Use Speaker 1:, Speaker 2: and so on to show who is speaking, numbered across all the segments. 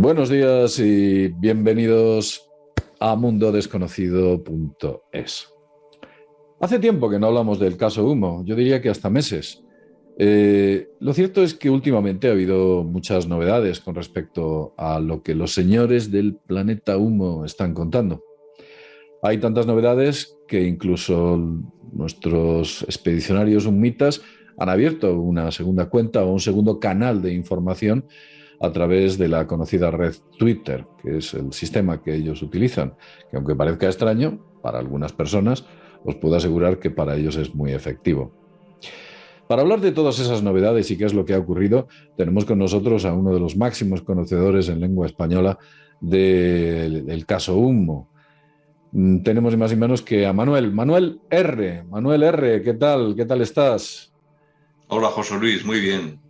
Speaker 1: Buenos días y bienvenidos a mundodesconocido.es. Hace tiempo que no hablamos del caso Humo, yo diría que hasta meses. Eh, lo cierto es que últimamente ha habido muchas novedades con respecto a lo que los señores del planeta Humo están contando. Hay tantas novedades que incluso nuestros expedicionarios humitas han abierto una segunda cuenta o un segundo canal de información a través de la conocida red Twitter, que es el sistema que ellos utilizan, que aunque parezca extraño para algunas personas, os puedo asegurar que para ellos es muy efectivo. Para hablar de todas esas novedades y qué es lo que ha ocurrido, tenemos con nosotros a uno de los máximos conocedores en lengua española del caso Humo. Mm, tenemos más y menos que a Manuel. Manuel R. Manuel R., ¿qué tal? ¿Qué tal estás?
Speaker 2: Hola, José Luis, muy bien.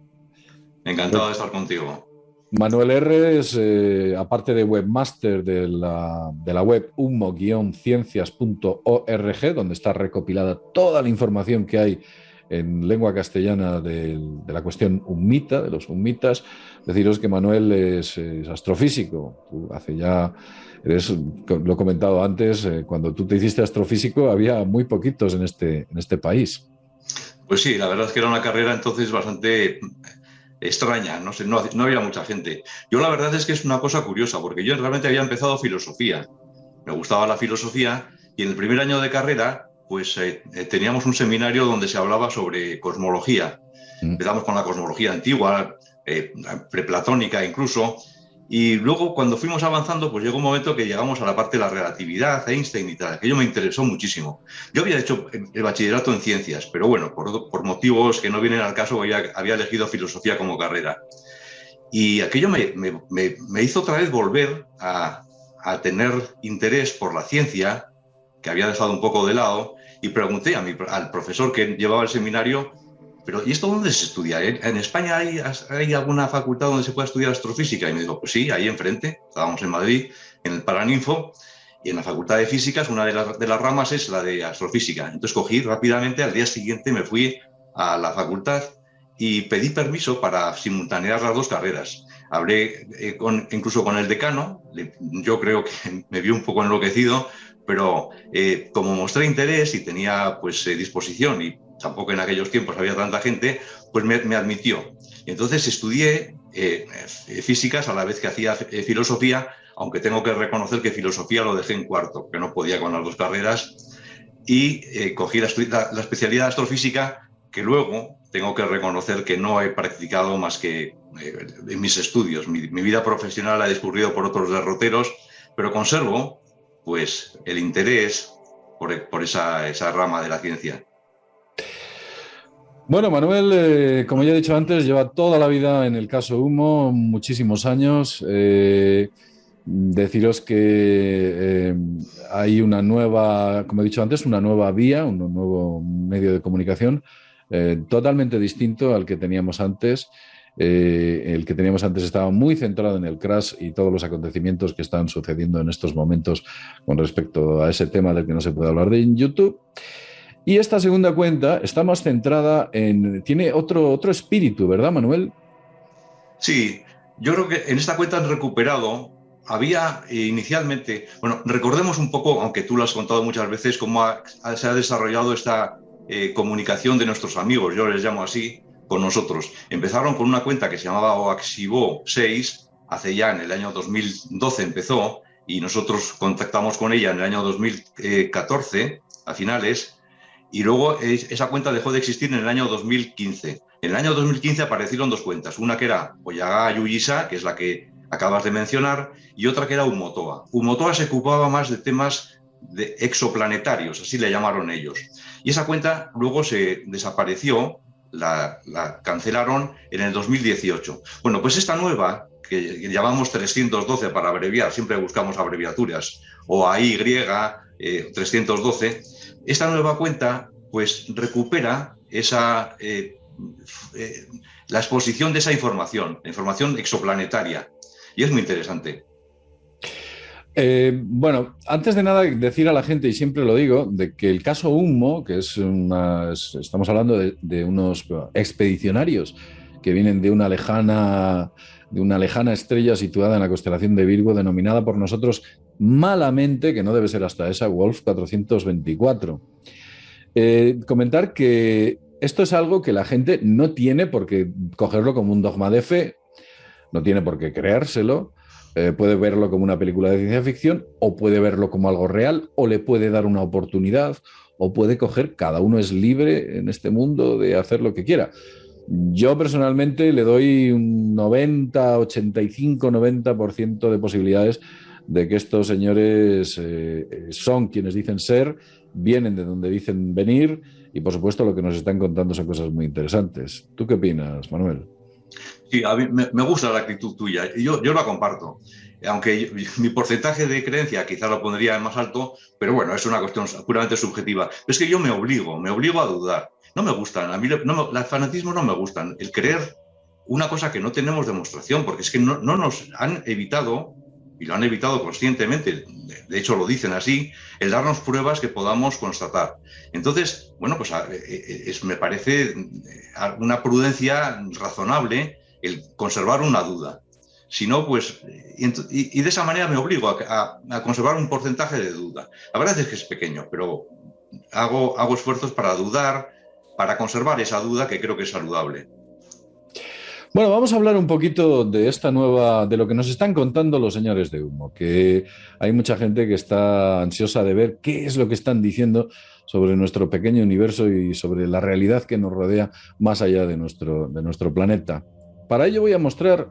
Speaker 2: Encantado de estar contigo.
Speaker 1: Manuel R. es, eh, aparte de webmaster de la, web humo-ciencias.org, donde está recopilada toda la información que hay en lengua castellana de, la cuestión humita, de los humitas. Deciros que Manuel es, astrofísico. hace ya, eres, lo he comentado antes, eh, cuando tú te hiciste astrofísico había muy poquitos en este, en este país.
Speaker 2: Pues sí, la verdad es que era una carrera entonces bastante extraña, no sé, no, había mucha gente. Yo la verdad es que es una cosa curiosa, porque yo realmente había empezado filosofía. Me gustaba la filosofía y en el primer año de carrera, pues eh, eh, teníamos un seminario donde se hablaba sobre cosmología. Mm. Empezamos con la cosmología antigua, eh, preplatónica incluso, y luego, cuando fuimos avanzando, pues llegó un momento que llegamos a la parte de la relatividad, Einstein y tal. Aquello me interesó muchísimo. Yo había hecho el bachillerato en ciencias, pero bueno, por, motivos que no vienen al caso, había, elegido filosofía como carrera. Y aquello me, me, hizo otra vez volver a, a, tener interés por la ciencia, que había dejado un poco de lado, y pregunté a mi, al profesor que llevaba el seminario pero ¿y esto dónde se estudia? ¿En España hay, alguna facultad donde se pueda estudiar astrofísica? Y me dijo, pues sí, ahí enfrente, estábamos en Madrid, en el Paraninfo, y en la Facultad de Físicas una de las, ramas es la de astrofísica. Entonces cogí rápidamente, al día siguiente me fui a la facultad y pedí permiso para simultanear las dos carreras. Hablé eh, incluso con el decano, yo creo que me vio un poco enloquecido, pero eh, como mostré interés y tenía pues eh, disposición y tampoco en aquellos tiempos había tanta gente, pues me, admitió. Y entonces estudié eh, físicas a la vez que hacía eh, filosofía, aunque tengo que reconocer que filosofía lo dejé en cuarto, que no podía con las dos carreras, y eh, cogí la, especialidad de astrofísica, que luego tengo que reconocer que no he practicado más que en mis estudios. Mi, vida profesional ha discurrido por otros derroteros, pero conservo pues el interés por, esa, esa rama de la ciencia.
Speaker 1: Bueno, Manuel, eh, como ya he dicho antes, lleva toda la vida en el caso Humo, muchísimos años. Eh, deciros que eh, hay una nueva, como he dicho antes, una nueva vía, un nuevo medio de comunicación totalmente distinto al que teníamos antes. el que teníamos antes estaba muy centrado en el crash y todos los acontecimientos que están sucediendo en estos momentos con respecto a ese tema del que no se puede hablar de YouTube. Y esta segunda cuenta está más centrada en. tiene otro, otro espíritu, ¿verdad, Manuel?
Speaker 2: Sí, yo creo que en esta cuenta han recuperado. Había inicialmente. Bueno, recordemos un poco, aunque tú lo has contado muchas veces, cómo se ha desarrollado esta eh, comunicación de nuestros amigos, yo les llamo así, con nosotros. Empezaron con una cuenta que se llamaba Oaxivo 6, hace ya en el año 2012 empezó, y nosotros contactamos con ella en el año 2014, a finales, y luego esa cuenta dejó de existir en el año 2015. En el año 2015 aparecieron dos cuentas, una que era Oyaga Yuyisa, que es la que acabas de mencionar, y otra que era Umotoa. Umotoa se ocupaba más de temas de exoplanetarios, así le llamaron ellos. Y esa cuenta luego se desapareció, la, cancelaron en el 2018. Bueno, pues esta nueva, que, llamamos 312 para abreviar, siempre buscamos abreviaturas, o AY 312, esta nueva cuenta pues recupera esa, eh, eh, la exposición de esa información, la información exoplanetaria. Y es muy interesante.
Speaker 1: Eh, bueno, antes de nada decir a la gente, y siempre lo digo, de que el caso Humo, que es una, estamos hablando de, unos expedicionarios que vienen de una lejana de una lejana estrella situada en la constelación de Virgo, denominada por nosotros malamente, que no debe ser hasta esa, Wolf 424. Eh, comentar que esto es algo que la gente no tiene por qué cogerlo como un dogma de fe, no tiene por qué creérselo, eh, puede verlo como una película de ciencia ficción o puede verlo como algo real o le puede dar una oportunidad o puede coger, cada uno es libre en este mundo de hacer lo que quiera. Yo personalmente le doy un 90, 85, 90% de posibilidades de que estos señores eh, son quienes dicen ser, vienen de donde dicen venir y por supuesto lo que nos están contando son cosas muy interesantes. ¿Tú qué opinas, Manuel?
Speaker 2: Sí, a mí me, gusta la actitud tuya yo, yo la comparto. Aunque mi porcentaje de creencia quizá lo pondría más alto, pero bueno, es una cuestión puramente subjetiva. Es que yo me obligo, me obligo a dudar. No me gustan, a mí no, el fanatismo no me gustan. El creer una cosa que no tenemos demostración, porque es que no, no nos han evitado, y lo han evitado conscientemente, de hecho lo dicen así, el darnos pruebas que podamos constatar. Entonces, bueno, pues eh, eh, es, me parece una prudencia razonable el conservar una duda. Si no, pues, y, de esa manera me obligo a, conservar un porcentaje de duda. La verdad es que es pequeño, pero hago, hago esfuerzos para dudar, para conservar esa duda que creo que es saludable.
Speaker 1: Bueno, vamos a hablar un poquito de esta nueva, de lo que nos están contando los señores de humo, que hay mucha gente que está ansiosa de ver qué es lo que están diciendo sobre nuestro pequeño universo y sobre la realidad que nos rodea más allá de nuestro, de nuestro planeta. Para ello voy a mostrar,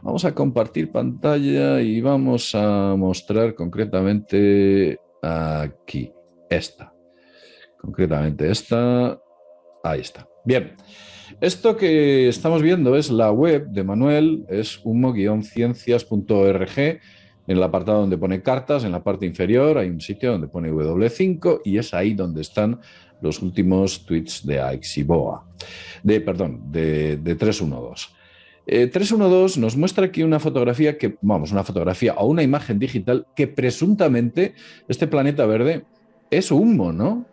Speaker 1: vamos a compartir pantalla y vamos a mostrar concretamente aquí, esta. Concretamente esta, ahí está. Bien, esto que estamos viendo es la web de Manuel, es humo-ciencias.org. En el apartado donde pone cartas, en la parte inferior hay un sitio donde pone W5 y es ahí donde están los últimos tweets de Aixiboa, de, perdón, de, de 312. 312 eh, nos muestra aquí una fotografía que, vamos, una fotografía o una imagen digital que presuntamente este planeta verde es humo, ¿no?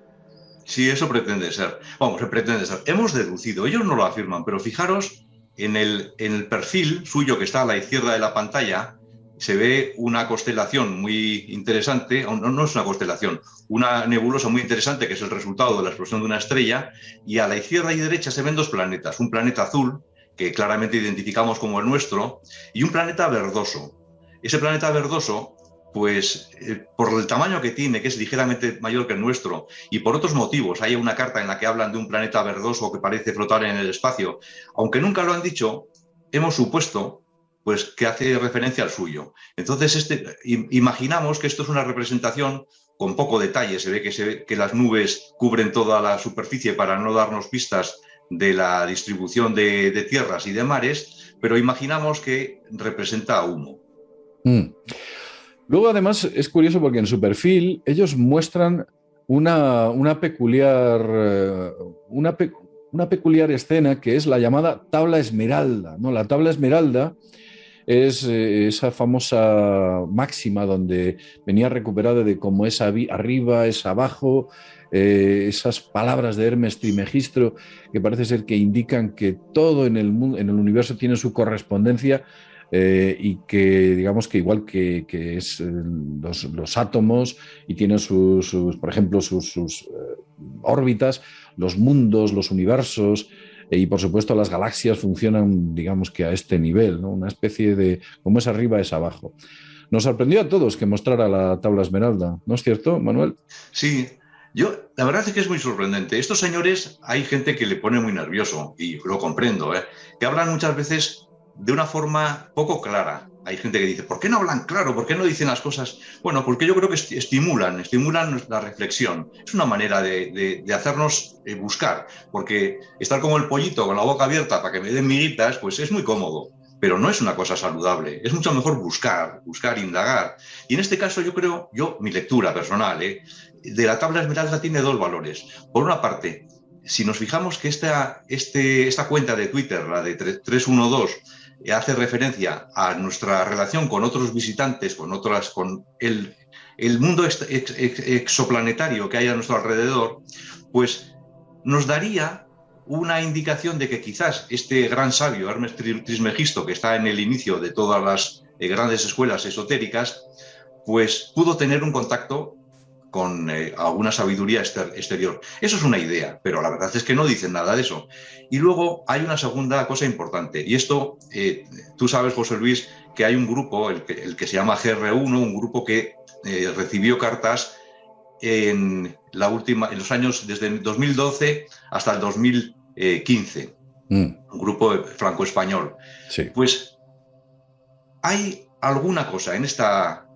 Speaker 2: Sí, eso pretende ser. Vamos, pretende ser. Hemos deducido, ellos no lo afirman, pero fijaros en el, en el perfil suyo que está a la izquierda de la pantalla, se ve una constelación muy interesante, no, no es una constelación, una nebulosa muy interesante que es el resultado de la explosión de una estrella, y a la izquierda y derecha se ven dos planetas, un planeta azul que claramente identificamos como el nuestro, y un planeta verdoso. Ese planeta verdoso, pues eh, por el tamaño que tiene, que es ligeramente mayor que el nuestro, y por otros motivos, hay una carta en la que hablan de un planeta verdoso que parece flotar en el espacio, aunque nunca lo han dicho, hemos supuesto pues que hace referencia al suyo. Entonces, este, imaginamos que esto es una representación con poco detalle, se ve que, las nubes cubren toda la superficie para no darnos pistas de la distribución de, tierras y de mares, pero imaginamos que representa humo.
Speaker 1: Mm. Luego, además, es curioso porque en su perfil ellos muestran una, peculiar, eh, una, una, peculiar escena que es la llamada tabla esmeralda. ¿no? La tabla esmeralda es eh, esa famosa máxima donde venía recuperada de cómo es arriba, es abajo, eh, esas palabras de Hermes Trimegistro que parece ser que indican que todo en el, en el universo tiene su correspondencia eh, y que digamos que igual que, es los, átomos y tienen sus, por ejemplo, sus, órbitas, los mundos, los universos, y por supuesto las galaxias funcionan, digamos que a este nivel, ¿no? una especie de, como es arriba, es abajo. Nos sorprendió a todos que mostrara la tabla esmeralda, ¿no es cierto, Manuel?
Speaker 2: Sí, yo, la verdad es que es muy sorprendente. Estos señores, hay gente que le pone muy nervioso, y lo comprendo, ¿eh? que hablan muchas veces de una forma poco clara hay gente que dice, ¿por qué no hablan claro? ¿Por qué no dicen las cosas? Bueno, porque yo creo que estimulan, estimulan la reflexión. Es una manera de, hacernos eh, buscar, porque estar como el pollito con la boca abierta para que me den miguitas, pues es muy cómodo, pero no es una cosa saludable. Es mucho mejor buscar, buscar, indagar. Y en este caso yo creo, yo, mi lectura personal, ¿eh? de la tabla esmeralda tiene dos valores. Por una parte, si nos fijamos que esta, este, esta cuenta de Twitter, la de 312, hace referencia a nuestra relación con otros visitantes, con otras, con el, mundo exoplanetario que hay a nuestro alrededor, pues nos daría una indicación de que quizás este gran sabio, Hermes Trismegisto, que está en el inicio de todas las eh, grandes escuelas esotéricas, pues pudo tener un contacto con eh, alguna sabiduría exterior. Eso es una idea, pero la verdad es que no dicen nada de eso. Y luego hay una segunda cosa importante, y esto, eh, tú sabes, José Luis, que hay un grupo, el que, se llama GR1, un grupo que eh, recibió cartas en, la última, en los años desde 2012 hasta el 2015, mm. un grupo franco-español. Pues hay alguna cosa en esta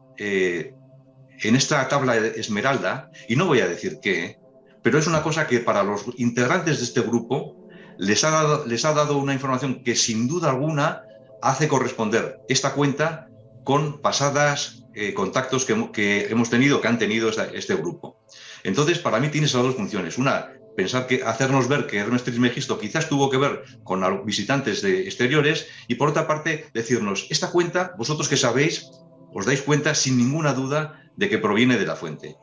Speaker 2: en esta tabla esmeralda, y no voy a decir qué, pero es una cosa que para los integrantes de este grupo les ha dado, les ha dado una información que sin duda alguna hace corresponder esta cuenta con pasadas eh, contactos que, hemos tenido, que han tenido este grupo. Entonces, para mí tiene esas dos funciones. Una, pensar que hacernos ver que Hermes Trismegisto quizás tuvo que ver con visitantes de exteriores y por otra parte decirnos, esta cuenta, vosotros que sabéis, os dais cuenta sin ninguna duda de que proviene de la fuente.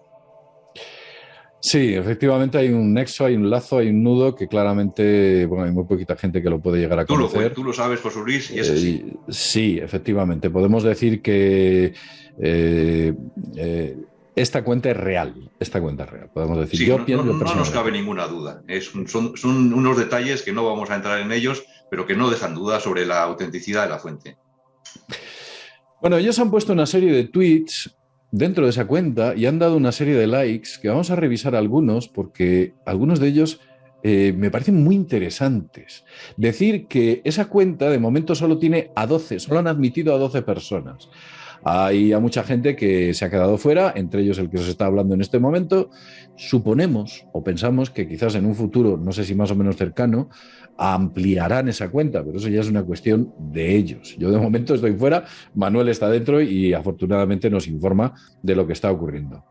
Speaker 1: Sí, efectivamente hay un nexo, hay un lazo, hay un nudo que claramente, bueno, hay muy poquita gente que lo puede llegar a conocer.
Speaker 2: Tú lo, sabes, José Luis, y es así.
Speaker 1: Eh, sí, efectivamente. Podemos decir que eh, eh, esta cuenta es real. Esta cuenta es real. Podemos decir.
Speaker 2: Yo no, no, nos cabe ninguna duda. son, son unos detalles que no vamos a entrar en ellos, pero que no dejan duda sobre la autenticidad de la fuente.
Speaker 1: Bueno, ellos han puesto una serie de tweets dentro de esa cuenta y han dado una serie de likes que vamos a revisar algunos porque algunos de ellos eh, me parecen muy interesantes. Decir que esa cuenta de momento solo tiene a 12, solo han admitido a 12 personas. Hay a mucha gente que se ha quedado fuera, entre ellos el que os está hablando en este momento. Suponemos o pensamos que quizás en un futuro, no sé si más o menos cercano, ampliarán esa cuenta, pero eso ya es una cuestión de ellos. Yo de momento estoy fuera, Manuel está dentro y afortunadamente nos informa de lo que está ocurriendo.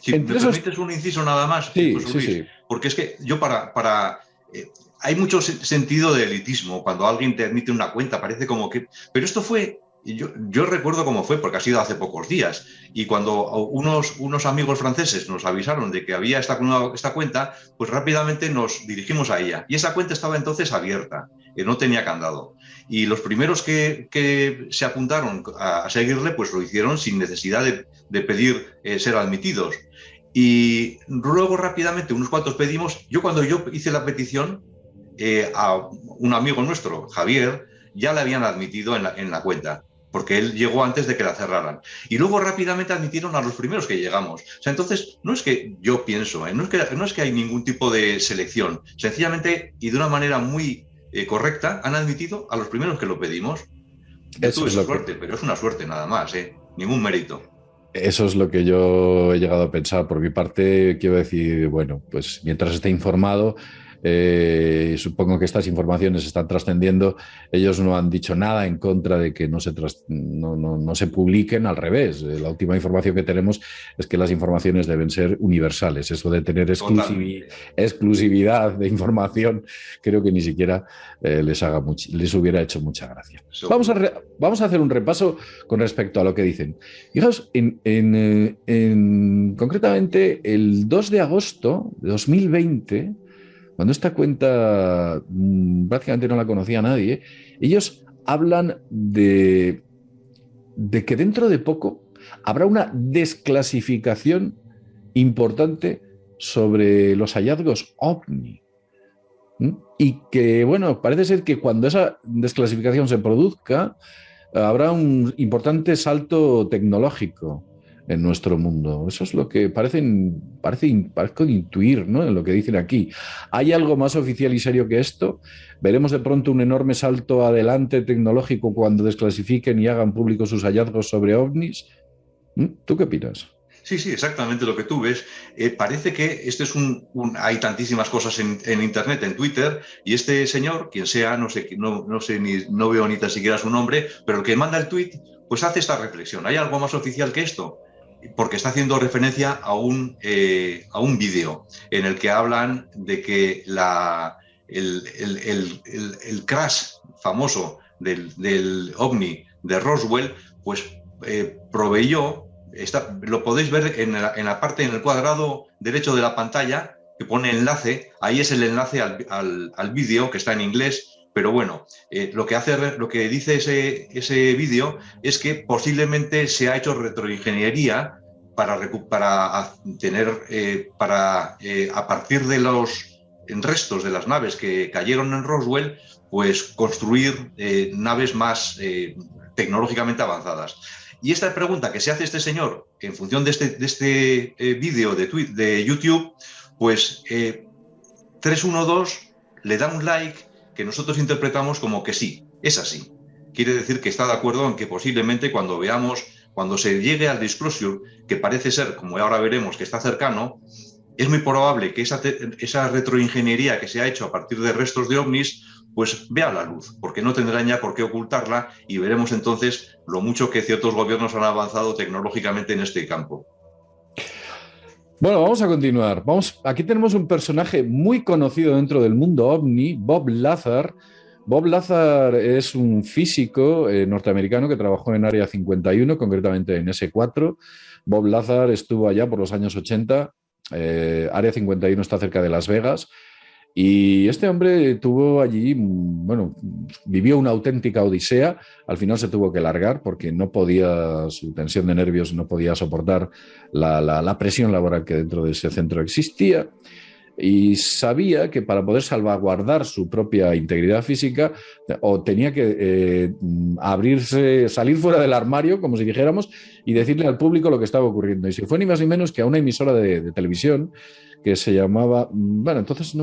Speaker 2: Si me permites un inciso nada más,
Speaker 1: sí, sí, sí.
Speaker 2: porque es que yo para... para eh, hay mucho sentido de elitismo cuando alguien te admite una cuenta, parece como que... Pero esto fue yo, yo, recuerdo cómo fue, porque ha sido hace pocos días. Y cuando unos, unos amigos franceses nos avisaron de que había esta, esta cuenta, pues rápidamente nos dirigimos a ella. Y esa cuenta estaba entonces abierta, que no tenía candado. Y los primeros que, que se apuntaron a, seguirle, pues lo hicieron sin necesidad de, de pedir eh, ser admitidos. Y luego rápidamente, unos cuantos pedimos, yo cuando yo hice la petición eh, a un amigo nuestro, Javier, ya le habían admitido en la, en la cuenta porque él llegó antes de que la cerraran. Y luego rápidamente admitieron a los primeros que llegamos. O sea, entonces, no es que yo pienso, ¿eh? no, es que, no es que hay ningún tipo de selección. Sencillamente y de una manera muy eh, correcta han admitido a los primeros que lo pedimos. Eso es suerte, pero es una suerte nada más, ¿eh? ningún mérito.
Speaker 1: Eso es lo que yo he llegado a pensar. Por mi parte, quiero decir, bueno, pues mientras esté informado, eh, supongo que estas informaciones están trascendiendo. Ellos no han dicho nada en contra de que no se, no, se publiquen, al revés. Eh, la última información que tenemos es que las informaciones deben ser universales. Eso de tener exclusividad de información, creo que ni siquiera eh, les, haga les hubiera hecho mucha gracia. Vamos a, vamos a hacer un repaso con respecto a lo que dicen. Fijaos, en, en, concretamente el 2 de agosto de 2020, cuando esta cuenta mm, prácticamente no la conocía nadie, ellos hablan de, de que dentro de poco habrá una desclasificación importante sobre los hallazgos ovni. Y que, bueno, parece ser que cuando esa desclasificación se produzca, habrá un importante salto tecnológico en nuestro mundo. Eso es lo que parecen, parece, parece intuir ¿no? en lo que dicen aquí. ¿Hay algo más oficial y serio que esto? ¿Veremos de pronto un enorme salto adelante tecnológico cuando desclasifiquen y hagan públicos sus hallazgos sobre ovnis? ¿Mm? ¿Tú qué opinas?
Speaker 2: Sí, sí, exactamente lo que tú ves. Eh, parece que este es un, hay tantísimas cosas en, Internet, en Twitter, y este señor, quien sea, no sé, no, no sé ni no veo ni tan siquiera su nombre, pero el que manda el tweet, pues hace esta reflexión. ¿Hay algo más oficial que esto? Porque está haciendo referencia a un, eh, a un vídeo en el que hablan de que la, el, crash famoso del, ovni de Roswell, pues eh, proveyó, está, lo podéis ver en la, en la, parte en el cuadrado derecho de la pantalla, que pone enlace, ahí es el enlace al, vídeo que está en inglés, pero bueno, eh, lo, que hace, lo que dice ese, ese vídeo es que posiblemente se ha hecho retroingeniería para, tener, eh, para eh, a partir de los restos de las naves que cayeron en Roswell, pues construir naves más tecnológicamente avanzadas. Y esta pregunta que se hace este señor en función de este, de este vídeo de, de YouTube, pues 312 eh, le da un like que nosotros interpretamos como que sí, es así. Quiere decir que está de acuerdo en que posiblemente cuando veamos, cuando se llegue al disclosure, que parece ser, como ahora veremos, que está cercano, es muy probable que esa, esa retroingeniería que se ha hecho a partir de restos de ovnis pues vea la luz, porque no tendrán ya por qué ocultarla y veremos entonces lo mucho que ciertos gobiernos han avanzado tecnológicamente en este campo.
Speaker 1: Bueno, vamos a continuar. Vamos, aquí tenemos un personaje muy conocido dentro del mundo ovni, Bob Lazar. Bob Lazar es un físico eh, norteamericano que trabajó en Área 51, concretamente en S4. Bob Lazar estuvo allá por los años 80. Eh, Área 51 está cerca de Las Vegas y este hombre tuvo allí, bueno, vivió una auténtica odisea. Al final se tuvo que largar porque no podía, su tensión de nervios no podía soportar la, presión laboral que dentro de ese centro existía. Y sabía que para poder salvaguardar su propia integridad física, o tenía que eh, abrirse, salir fuera del armario, como si dijéramos, y decirle al público lo que estaba ocurriendo. Y si fue ni más ni menos que a una emisora de televisión que se llamaba, bueno, entonces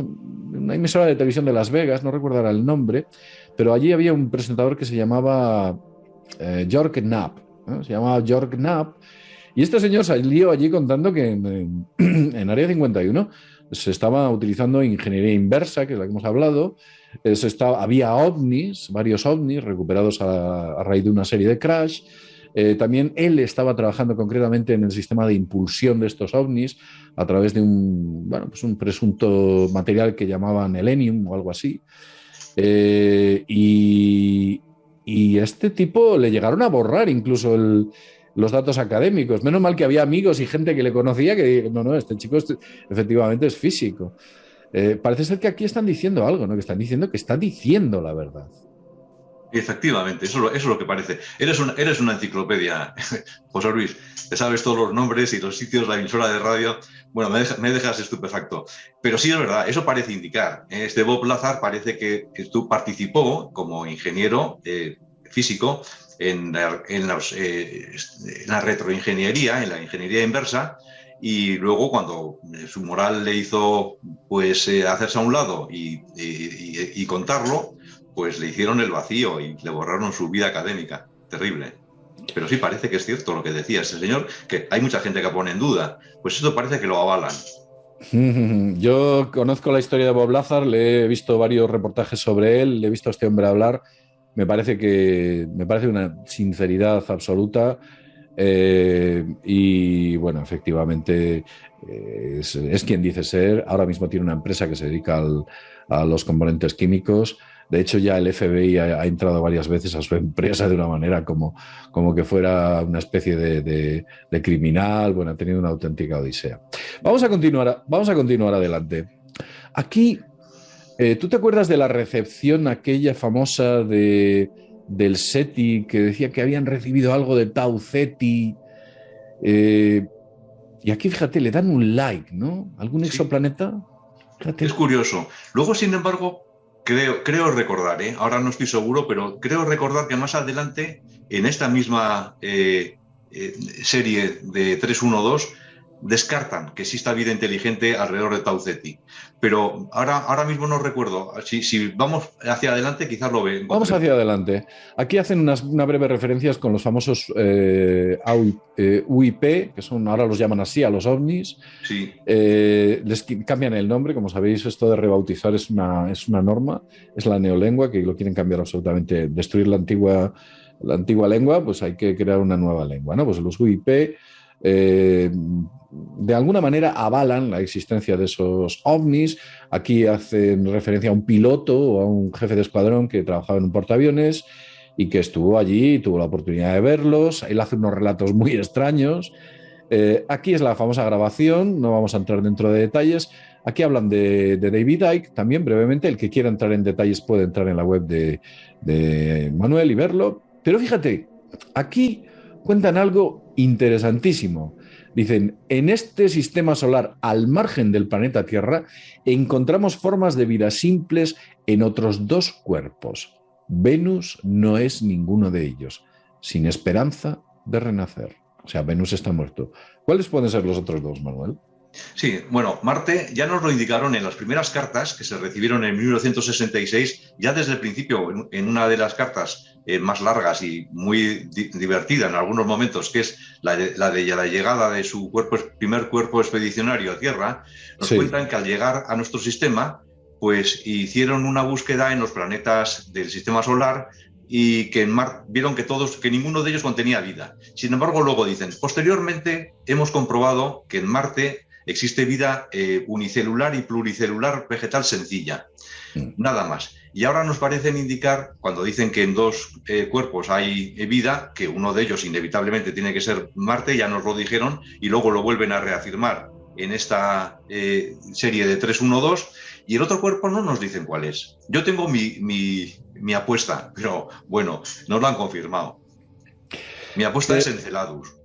Speaker 1: una emisora de televisión de Las Vegas, no recuerdo el nombre, pero allí había un presentador que se llamaba eh, George Knapp, se llamaba George Knapp, y este señor salió allí contando que en, en, Área 51 se estaba utilizando ingeniería inversa, que es la que hemos hablado, se estaba, había ovnis, varios ovnis recuperados a raíz de una serie de crash, eh, también él estaba trabajando concretamente en el sistema de impulsión de estos ovnis a través de un, bueno, pues un presunto material que llamaban Elenium o algo así. Eh, y, y, este tipo le llegaron a borrar incluso los datos académicos. Menos mal que había amigos y gente que le conocía que no, no, este chico efectivamente es físico. Eh, parece ser que aquí están diciendo algo, ¿no? Que están diciendo que está diciendo la verdad.
Speaker 2: Efectivamente, eso, es lo que parece. Eres una, enciclopedia, José Luis. Te sabes todos los nombres y los sitios, la emisora de radio. Bueno, me, dejas estupefacto. Pero sí es verdad, eso parece indicar. ¿eh? Este Bob Lazar parece que, tú participó como ingeniero eh, físico en la, en, eh, la retroingeniería, en la ingeniería inversa, y luego cuando su moral le hizo pues hacerse a un lado y contarlo, pues le hicieron el vacío y le borraron su vida académica. Terrible. Pero sí parece que es cierto lo que decía ese señor, que hay mucha gente que pone en duda. Pues esto parece que lo avalan.
Speaker 1: Yo conozco la historia de Bob Lazar, le he visto varios reportajes sobre él, le he visto a este hombre hablar. Me parece que me parece una sinceridad absoluta. Eh, y bueno, efectivamente eh, es, quien dice ser. Ahora mismo tiene una empresa que se dedica a los componentes químicos. De hecho, ya el FBI ha, entrado varias veces a su empresa de una manera como, como que fuera una especie de, criminal. Bueno, ha tenido una auténtica odisea. Vamos a continuar, vamos a continuar adelante. Aquí, eh, ¿tú te acuerdas de la recepción aquella famosa de, del SETI que decía que habían recibido algo de Tau Ceti? Eh, y aquí, fíjate, le dan un like, ¿no? ¿Algún exoplaneta?
Speaker 2: Es curioso. Luego, sin embargo, creo, recordar, ¿eh? ahora no estoy seguro, pero creo recordar que más adelante, en esta misma eh, eh, serie de 312, descartan que exista vida inteligente alrededor de Tau Ceti. Pero ahora, ahora mismo no recuerdo. Si, vamos hacia adelante, quizás lo ven.
Speaker 1: Vamos hacia adelante. Aquí hacen unas una breve referencias con los famosos eh, UIP, eh, que son ahora los llaman así a los ovnis.
Speaker 2: Sí.
Speaker 1: Eh, les cambian el nombre, como sabéis, esto de rebautizar es una, es una norma, es la neolengua, que lo quieren cambiar absolutamente, destruir la antigua, la antigua lengua, pues hay que crear una nueva lengua. ¿no? Pues los UIP eh, de alguna manera avalan la existencia de esos ovnis. Aquí hacen referencia a un piloto o a un jefe de escuadrón que trabajaba en un portaaviones y que estuvo allí, tuvo la oportunidad de verlos. Él hace unos relatos muy extraños. Eh, aquí es la famosa grabación, no vamos a entrar dentro de detalles. Aquí hablan de, David Icke, también brevemente. El que quiera entrar en detalles puede entrar en la web de, de Manuel y verlo. Pero fíjate, aquí cuentan algo interesantísimo. Dicen, en este sistema solar, al margen del planeta Tierra, encontramos formas de vida simples en otros dos cuerpos. Venus no es ninguno de ellos, sin esperanza de renacer. O sea, Venus está muerto. ¿Cuáles pueden ser los otros dos, Manuel?
Speaker 2: Sí, bueno, Marte ya nos lo indicaron en las primeras cartas que se recibieron en 1966, ya desde el principio, en una de las cartas eh, más largas y muy divertida en algunos momentos, que es la de la, llegada de su cuerpo, primer cuerpo expedicionario a Tierra, nos cuentan que al llegar a nuestro sistema, pues hicieron una búsqueda en los planetas del sistema solar y que en vieron que todos, que ninguno de ellos contenía vida. Sin embargo, luego dicen, posteriormente hemos comprobado que en Marte existe vida eh, unicelular y pluricelular vegetal sencilla. Mm. Nada más. Y ahora nos parecen indicar, cuando dicen que en dos eh, cuerpos hay eh, vida, que uno de ellos inevitablemente tiene que ser Marte, ya nos lo dijeron, y luego lo vuelven a reafirmar en esta serie de 312, y el otro cuerpo no nos dicen cuál es. Yo tengo mi, mi apuesta, pero bueno, no lo han confirmado. Mi apuesta es Enceladus.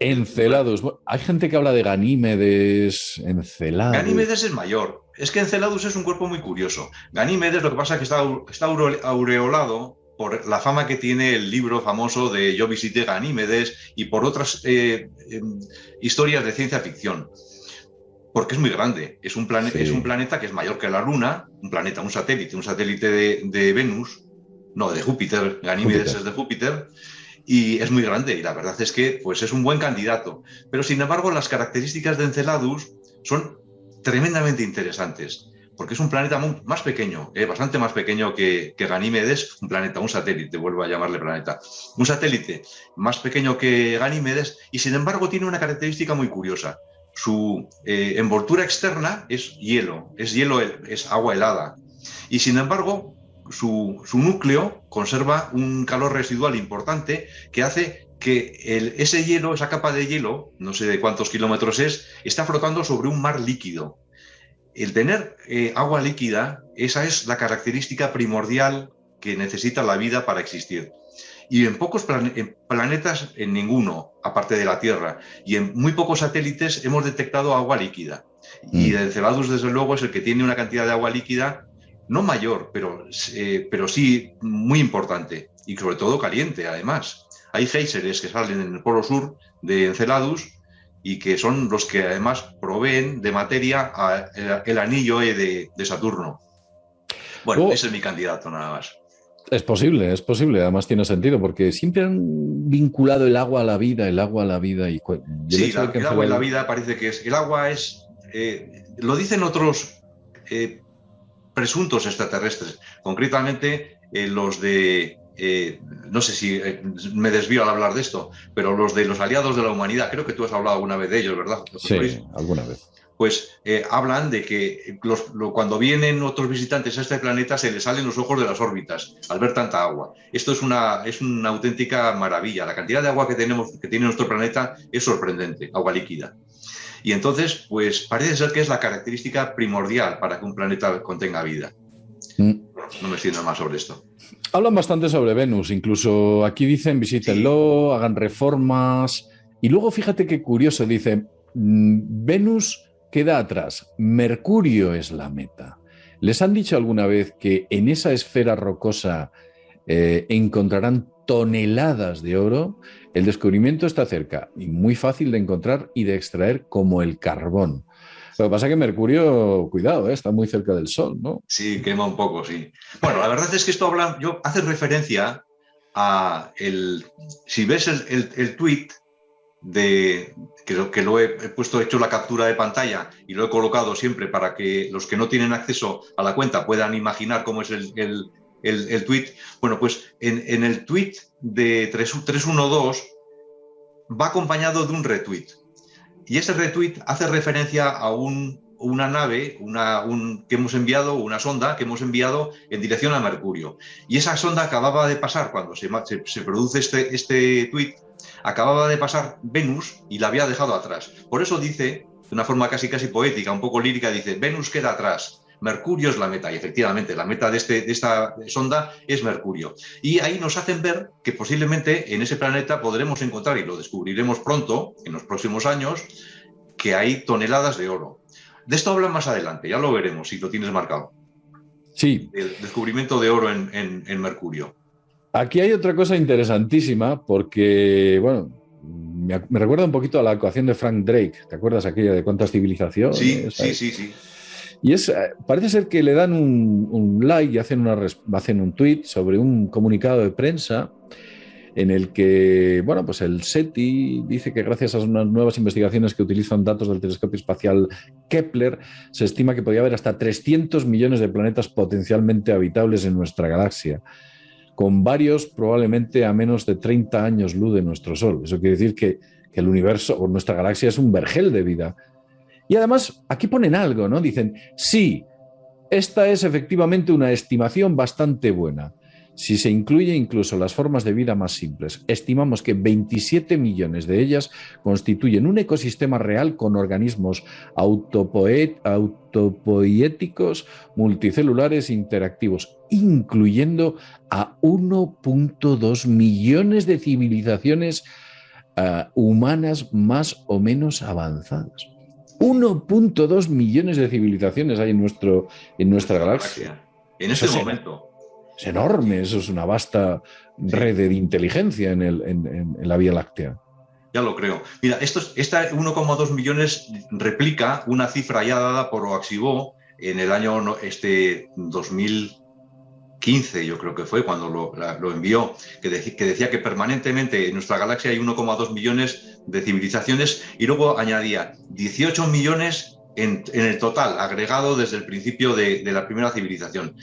Speaker 1: Enceladus. Hay gente que habla de Ganímedes, Enceladus.
Speaker 2: Ganímedes es mayor. Es que Enceladus es un cuerpo muy curioso. Ganímedes lo que pasa es que está, está aureolado por la fama que tiene el libro famoso de Yo visité Ganímedes y por otras eh, em, historias de ciencia ficción. Porque es muy grande. Es un, es un planeta que es mayor que la Luna, un planeta, un satélite, un satélite de, Venus, no, de Júpiter. Ganímedes es de Júpiter y es muy grande y la verdad es que pues es un buen candidato. Pero sin embargo las características de Enceladus son tremendamente interesantes porque es un planeta más pequeño, eh, bastante más pequeño que, Ganímedes, un planeta, un satélite, vuelvo a llamarle planeta, un satélite más pequeño que Ganímedes y sin embargo tiene una característica muy curiosa. Su eh, envoltura externa es hielo, es hielo, es agua helada. Y sin embargo, su, núcleo conserva un calor residual importante que hace que ese hielo, esa capa de hielo, no sé de cuántos kilómetros es, está flotando sobre un mar líquido. El tener eh, agua líquida, esa es la característica primordial que necesita la vida para existir. Y en pocos planetas, en ninguno, aparte de la Tierra, y en muy pocos satélites hemos detectado agua líquida. Y mm. Enceladus, desde luego, es el que tiene una cantidad de agua líquida no mayor, pero, eh, pero sí muy importante y sobre todo caliente además. Hay géiseres que salen en el polo sur de Enceladus y que son los que además proveen de materia el, anillo E de, Saturno. Bueno, oh. ese es mi candidato nada más.
Speaker 1: Es posible, es posible, además tiene sentido, porque siempre han vinculado el agua a la vida, el agua a la vida. Y,
Speaker 2: sí, el agua y la vida parece que es. El agua es. Eh, lo dicen otros eh, presuntos extraterrestres, concretamente eh, los de, eh, no sé si eh, me desvío al hablar de esto, pero los de los aliados de la humanidad, creo que tú has hablado alguna vez de ellos, ¿verdad?
Speaker 1: Sí, alguna vez.
Speaker 2: Pues hablan de que cuando vienen otros visitantes a este planeta se les salen los ojos de las órbitas al ver tanta agua. Esto es una, es una auténtica maravilla. La cantidad de agua que tenemos, que tiene nuestro planeta es sorprendente, agua líquida. Y entonces, pues parece ser que es la característica primordial para que un planeta contenga vida. Mm. No me extiendo más sobre esto.
Speaker 1: Hablan bastante sobre Venus, incluso aquí dicen visítenlo, hagan reformas. Y luego fíjate qué curioso, dice, mm, Venus queda atrás, Mercurio es la meta. ¿Les han dicho alguna vez que en esa esfera rocosa eh, encontrarán toneladas de oro? El descubrimiento está cerca y muy fácil de encontrar y de extraer como el carbón. Lo que pasa es que Mercurio, cuidado, ¿eh? está muy cerca del Sol, ¿no?
Speaker 2: Sí, quema un poco, sí. Bueno, la verdad es que esto habla, yo, hace referencia a el, si ves el, el, tweet de que lo, que lo he, puesto, he hecho la captura de pantalla y lo he colocado siempre para que los que no tienen acceso a la cuenta puedan imaginar cómo es el, el, tweet. Bueno, pues en, el tweet de 312 va acompañado de un retweet. Y ese retweet hace referencia a un una nave una, que hemos enviado, una sonda que hemos enviado en dirección a Mercurio. Y esa sonda acababa de pasar, cuando se, se, produce este, este tuit, acababa de pasar Venus y la había dejado atrás. Por eso dice, de una forma casi casi poética, un poco lírica, dice, Venus queda atrás. Mercurio es la meta, y efectivamente la meta de, este, de esta sonda es Mercurio. Y ahí nos hacen ver que posiblemente en ese planeta podremos encontrar, y lo descubriremos pronto, en los próximos años, que hay toneladas de oro. De esto hablan más adelante, ya lo veremos si lo tienes marcado.
Speaker 1: Sí.
Speaker 2: El descubrimiento de oro en, Mercurio.
Speaker 1: Aquí hay otra cosa interesantísima porque, bueno, me, recuerda un poquito a la ecuación de Frank Drake. ¿Te acuerdas aquella de cuántas civilizaciones?
Speaker 2: Sí, sí, sí, sí.
Speaker 1: Y es, eh, parece ser que le dan un, like y hacen, una, hacen un tweet sobre un comunicado de prensa en el que, bueno, pues el SETI dice que gracias a unas nuevas investigaciones que utilizan datos del telescopio espacial Kepler, se estima que podría haber hasta 300 millones de planetas potencialmente habitables en nuestra galaxia, con varios probablemente a menos de 30 años luz de nuestro Sol. Eso quiere decir que, que el universo o nuestra galaxia es un vergel de vida. Y además, aquí ponen algo, ¿no? Dicen, sí, esta es efectivamente una estimación bastante buena si se incluye incluso las formas de vida más simples, estimamos que 27 millones de ellas constituyen un ecosistema real con organismos autopoéticos, multicelulares interactivos, incluyendo a 1.2 millones de civilizaciones eh, humanas más o menos avanzadas. 1.2 millones de civilizaciones hay en, nuestro, en nuestra galaxia.
Speaker 2: En ese momento.
Speaker 1: Es enorme, eso es una vasta red de inteligencia en, la Vía Láctea.
Speaker 2: Ya lo creo. Mira, esto, esta 1,2 millones replica una cifra ya dada por Oaxibó en el año este 2015, yo creo que fue cuando lo, envió, que, que, decía que permanentemente en nuestra galaxia hay 1,2 millones de civilizaciones y luego añadía 18 millones en, el total, agregado desde el principio de, la primera civilización.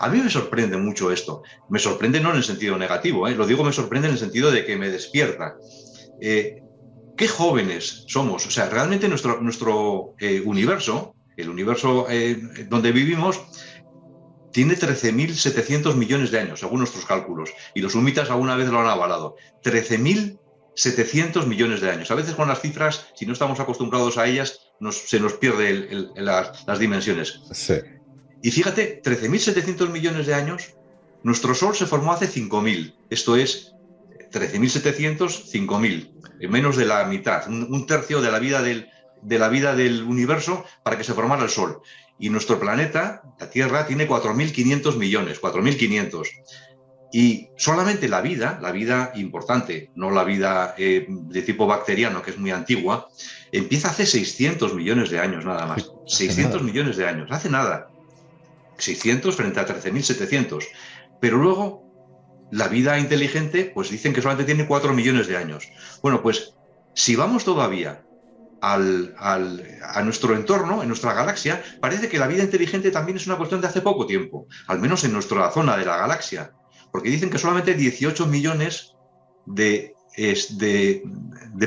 Speaker 2: A mí me sorprende mucho esto. Me sorprende no en el sentido negativo, ¿eh? lo digo me sorprende en el sentido de que me despierta. Eh, qué jóvenes somos. O sea, realmente nuestro, nuestro eh, universo, el universo donde vivimos, tiene 13.700 millones de años, según nuestros cálculos. Y los humitas alguna vez lo han avalado. 13.700 millones de años. A veces con las cifras, si no estamos acostumbrados a ellas, se nos pierde las, dimensiones. Y fíjate, 13.700 millones de años, nuestro Sol se formó hace 5.000. Esto es 13.700, 5.000, en menos de la mitad, un, tercio de la, vida del, de la vida del universo para que se formara el Sol. Y nuestro planeta, la Tierra, tiene 4.500 millones, 4.500. Y solamente la vida, la vida importante, no la vida eh, de tipo bacteriano, que es muy antigua, empieza hace 600 millones de años nada más. 600 millones de años, hace nada. 600 frente a 13.700. Pero luego, la vida inteligente, pues dicen que solamente tiene 4 millones de años. Bueno, pues si vamos todavía al, a nuestro entorno, en nuestra galaxia, parece que la vida inteligente también es una cuestión de hace poco tiempo, al menos en nuestra zona de la galaxia porque dicen que solamente 18 millones de, de,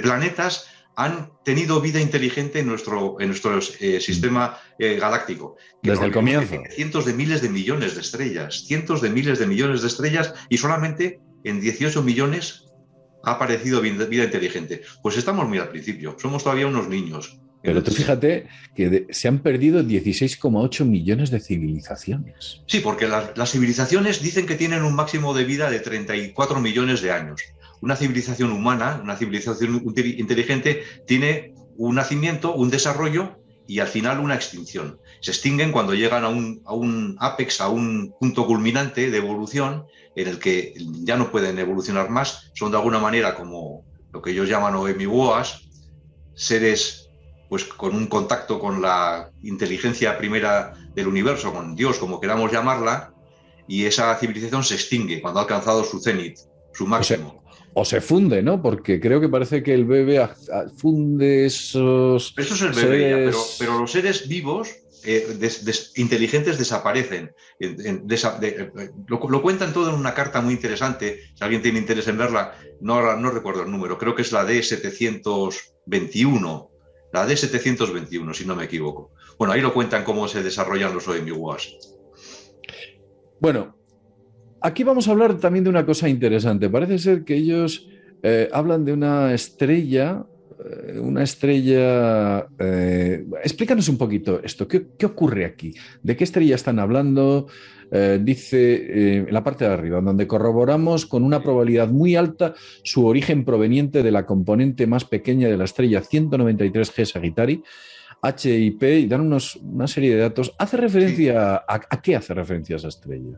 Speaker 2: planetas han tenido vida inteligente en nuestro, en nuestro eh, sistema eh, galáctico.
Speaker 1: Desde el comienzo.
Speaker 2: Cientos de miles de millones de estrellas, cientos de miles de millones de estrellas y solamente en 18 millones ha aparecido vida inteligente. Pues estamos muy al principio, somos todavía unos niños.
Speaker 1: Pero tú fíjate que se han perdido 16,8 millones de civilizaciones.
Speaker 2: Sí, porque las civilizaciones dicen que tienen un máximo de vida de 34 millones de años. Una civilización humana, una civilización inteligente, tiene un nacimiento, un desarrollo y al final una extinción. Se extinguen cuando llegan a un, a un apex, a un punto culminante de evolución en el que ya no pueden evolucionar más. Son de alguna manera como lo que ellos llaman oemiboas, seres pues con un contacto con la inteligencia primera del universo, con Dios, como queramos llamarla, y esa civilización se extingue cuando ha alcanzado su cenit, su máximo.
Speaker 1: O se, funde, ¿no? Porque creo que parece que el bebé funde esos.
Speaker 2: Eso es el bebé, pero, los seres vivos eh, inteligentes desaparecen. lo, lo, cuentan todo en una carta muy interesante. Si alguien tiene interés en verla, no, no recuerdo el número, creo que es la D721 la D721, si no me equivoco. Bueno, ahí lo cuentan cómo se desarrollan los OMWAS.
Speaker 1: Bueno, aquí vamos a hablar también de una cosa interesante. Parece ser que ellos eh, hablan de una estrella, eh, una estrella... Eh, explícanos un poquito esto. ¿Qué, ocurre aquí? ¿De qué estrella están hablando? dice en la parte de arriba, donde corroboramos con una probabilidad muy alta su origen proveniente de la componente más pequeña de la estrella 193G Sagittari, HIP, y dan unos, una serie de datos. ¿Hace referencia a, a qué hace referencia esa estrella?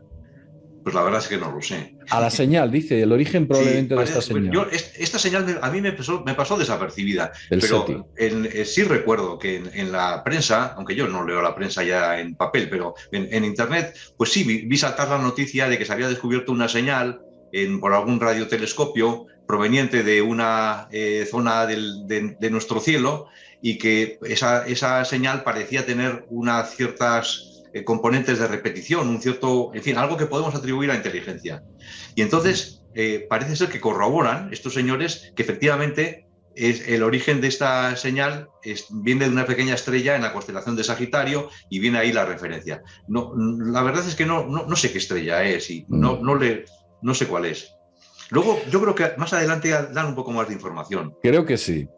Speaker 2: Pues la verdad es que no lo sé.
Speaker 1: A la señal, dice, el origen probablemente de esta señal.
Speaker 2: Yo, esta señal a mí me pasó, me pasó desapercibida. pero eh, sí recuerdo que en, la prensa, aunque yo no leo la prensa ya en papel, pero en, internet, pues sí, vi, saltar la noticia de que se había descubierto una señal en, por algún radiotelescopio proveniente de una eh, zona de, de, nuestro cielo y que esa, esa señal parecía tener unas ciertas eh, componentes de repetición, un cierto, en fin, algo que podemos atribuir a inteligencia. Y entonces eh, parece ser que corroboran estos señores que efectivamente es el origen de esta señal es, viene de una pequeña estrella en la constelación de Sagitario y viene ahí la referencia. No, la verdad es que no, no, sé qué estrella es y no, no, le, no sé cuál es. Luego, yo creo que más adelante dan un poco más de información.
Speaker 1: Creo que sí.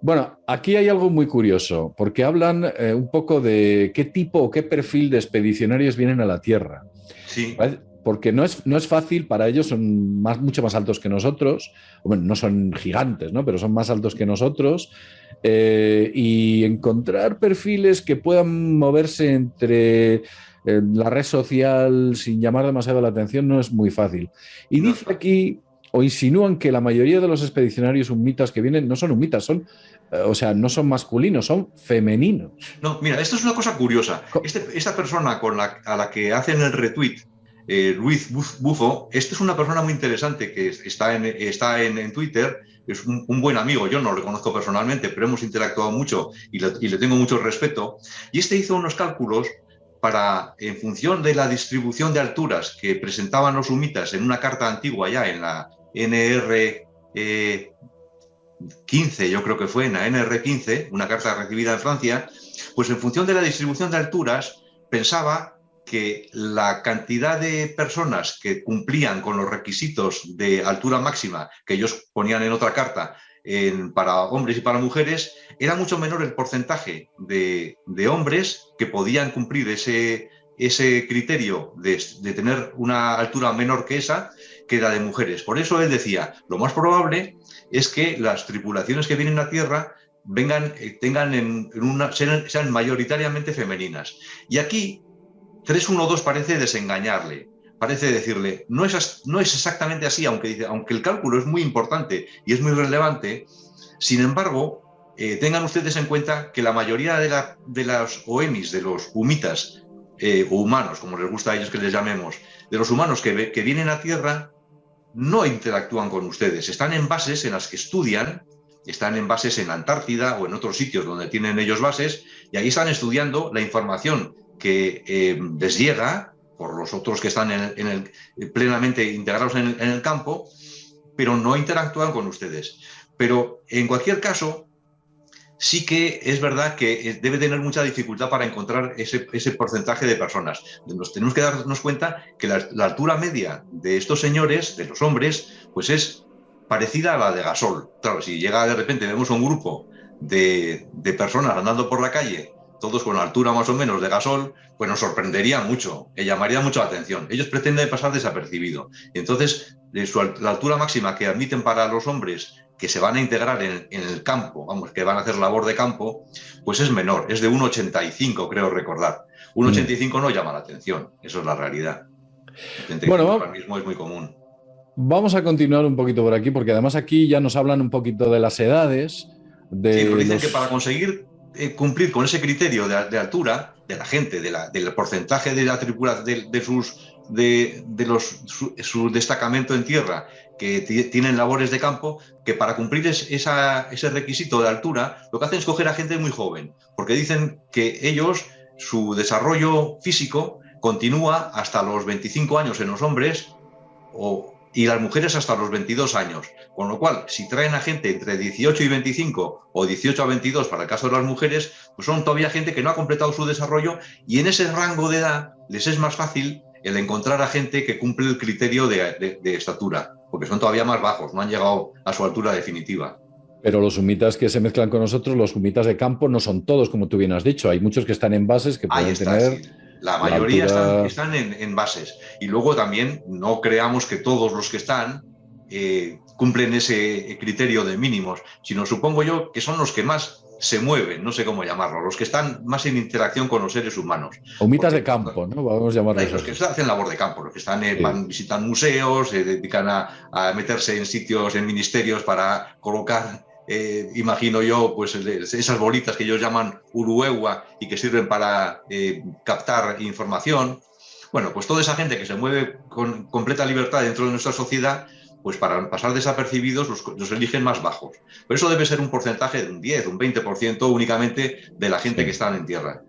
Speaker 1: Bueno, aquí hay algo muy curioso, porque hablan eh, un poco de qué tipo o qué perfil de expedicionarios vienen a la Tierra.
Speaker 2: Sí.
Speaker 1: Porque no es, no es fácil, para ellos son más, mucho más altos que nosotros, bueno, no son gigantes, ¿no? pero son más altos que nosotros, eh, y encontrar perfiles que puedan moverse entre eh, la red social sin llamar demasiado la atención no es muy fácil. Y dice aquí o insinúan que la mayoría de los expedicionarios humitas que vienen no son humitas, son, eh, o sea, no son masculinos, son femeninos.
Speaker 2: No, mira, esto es una cosa curiosa. Este, esta persona con la, a la que hacen el retweet, eh, Luis Bufo, esta es una persona muy interesante que está en, está en, Twitter, es un, buen amigo, yo no lo conozco personalmente, pero hemos interactuado mucho y le, y le tengo mucho respeto. Y este hizo unos cálculos para, en función de la distribución de alturas que presentaban los humitas en una carta antigua ya en la NR 15, yo creo que fue en la NR 15, una carta recibida en Francia, pues en función de la distribución de alturas pensaba que la cantidad de personas que cumplían con los requisitos de altura máxima que ellos ponían en otra carta para hombres y para mujeres, era mucho menor el porcentaje de, hombres que podían cumplir ese, ese criterio de, de, tener una altura menor que esa que la de mujeres. Por eso él decía, lo más probable es que las tripulaciones que vienen a Tierra vengan, eh, tengan en, una, sean, mayoritariamente femeninas. Y aquí 312 parece desengañarle, parece decirle, no es, no es exactamente así, aunque, aunque el cálculo es muy importante y es muy relevante, sin embargo, eh, tengan ustedes en cuenta que la mayoría de, la, de las OEMIs, de los humitas, eh, o humanos, como les gusta a ellos que les llamemos, de los humanos que, que vienen a Tierra, no interactúan con ustedes, están en bases en las que estudian, están en bases en Antártida o en otros sitios donde tienen ellos bases, y ahí están estudiando la información que eh, les llega por los otros que están en el, plenamente integrados en el campo, pero no interactúan con ustedes. Pero en cualquier caso, sí que es verdad que eh, debe tener mucha dificultad para encontrar ese, porcentaje de personas. Tenemos que darnos cuenta que la, altura media de estos señores, de los hombres, pues es parecida a la de Gasol. Claro, si llega de repente, vemos un grupo de, personas andando por la calle, todos con altura más o menos de Gasol, pues nos sorprendería mucho, y llamaría mucho la atención. Ellos pretenden pasar desapercibido. Entonces, la altura máxima que admiten para los hombres que se van a integrar en, el campo, vamos, que van a hacer labor de campo, pues es menor, es de 1,85 creo recordar. 1,85 mm. no llama la atención, eso es la realidad.
Speaker 1: Bueno, ahora mismo
Speaker 2: es muy común.
Speaker 1: Vamos a continuar un poquito por aquí, porque además aquí ya nos hablan un poquito de las edades. De
Speaker 2: sí, dicen que para conseguir eh, cumplir con ese criterio de, altura de la gente, de la, del porcentaje de la tripulación, de, sus de, los, su, destacamento en tierra que tienen labores de campo, que para cumplir ese requisito de altura, lo que hacen es coger a gente muy joven, porque dicen que ellos, su desarrollo físico continúa hasta los 25 años en los hombres, y las mujeres hasta los 22 años. Con lo cual, si traen a gente entre 18 y 25 o 18 a 22 para el caso de las mujeres, pues son todavía gente que no ha completado su desarrollo y en ese rango de edad les es más fácil el encontrar a gente que cumple el criterio de, estatura, porque son todavía más bajos, no han llegado a su altura definitiva.
Speaker 1: Pero los humitas que se mezclan con nosotros, los humitas de campo, no son todos, como tú bien has dicho. Hay muchos que están en bases que pueden tener.
Speaker 2: La mayoría están, en, bases. Y luego también no creamos que todos los que están eh, cumplen ese criterio de mínimos, sino supongo yo que son los que más se mueven, no sé cómo llamarlo, los que están más en interacción con los seres humanos.
Speaker 1: Humitas de campo, ¿no? Vamos a llamarlos.
Speaker 2: Los que hacen labor de campo, los que están visitan museos, se dedican a, meterse en sitios, en ministerios para colocar eh, imagino yo, pues esas bolitas que ellos llaman uruegua y que sirven para eh, captar información. Bueno, pues toda esa gente que se mueve con completa libertad dentro de nuestra sociedad, pues para pasar desapercibidos los, eligen más bajos. Pero eso debe ser un porcentaje de un 10, un 20% únicamente de la gente que está en tierra.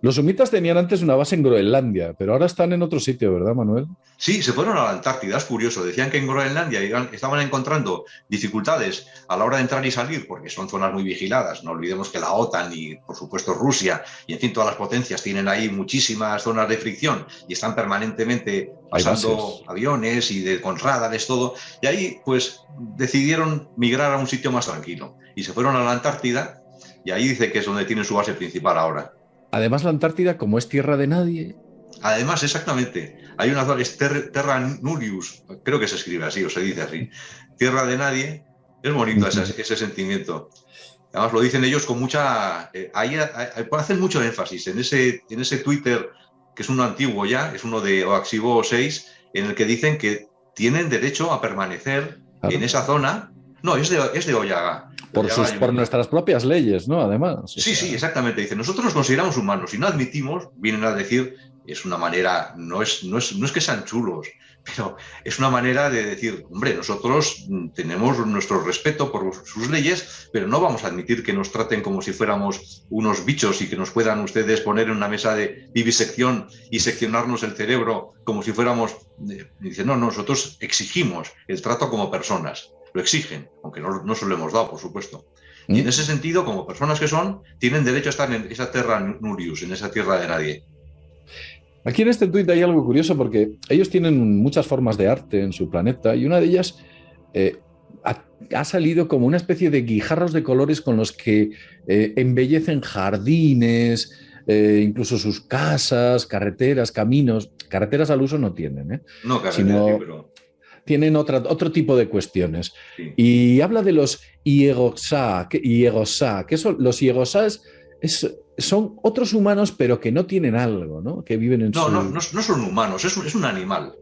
Speaker 1: Los sumitas tenían antes una base en Groenlandia, pero ahora están en otro sitio, ¿verdad, Manuel?
Speaker 2: Sí, se fueron a la Antártida, es curioso. Decían que en Groenlandia estaban encontrando dificultades a la hora de entrar y salir, porque son zonas muy vigiladas. No olvidemos que la OTAN y, por supuesto, Rusia y, en fin, todas las potencias tienen ahí muchísimas zonas de fricción y están permanentemente pasando aviones y de, con radares, todo. Y ahí, pues, decidieron migrar a un sitio más tranquilo y se fueron a la Antártida y ahí dice que es donde tienen su base principal ahora.
Speaker 1: Además, la Antártida, como es tierra de nadie.
Speaker 2: Además, exactamente. Hay una zona, es Terra Nullius, creo que se escribe así o se dice así. Tierra de nadie. Es bonito ese, sentimiento. Además, lo dicen ellos con mucha. Eh, ahí, hacen mucho énfasis en ese, en ese Twitter, que es uno antiguo ya, es uno de Oaxivo 6, en el que dicen que tienen derecho a permanecer en esa zona. No, es de, es de Oyaga.
Speaker 1: Por, sus, por nuestras propias leyes, ¿no? Además.
Speaker 2: Sí, sí, exactamente. Dice, nosotros nos consideramos humanos y no admitimos, vienen a decir, es una manera, no es, no es, no es que sean chulos, pero es una manera de decir, hombre, nosotros tenemos nuestro respeto por sus leyes, pero no vamos a admitir que nos traten como si fuéramos unos bichos y que nos puedan ustedes poner en una mesa de vivisección y seccionarnos el cerebro como si fuéramos... Dice, no, nosotros exigimos el trato como personas lo exigen, aunque no, no se lo hemos dado, por supuesto. Y en mm. ese sentido, como personas que son, tienen derecho a estar en esa tierra nurius, en esa tierra de nadie.
Speaker 1: Aquí en este tuit hay algo curioso porque ellos tienen muchas formas de arte en su planeta y una de ellas eh, ha, salido como una especie de guijarros de colores con los que eh, embellecen jardines, eh, incluso sus casas, carreteras, caminos. Carreteras al uso no tienen,
Speaker 2: No, carreteras, pero
Speaker 1: tienen otra, otro tipo de cuestiones. Y habla de los iegosá, que, que son los iegosás son otros humanos, pero que no tienen algo, ¿no? Que viven en
Speaker 2: no, no, no, son humanos, es un, es un animal.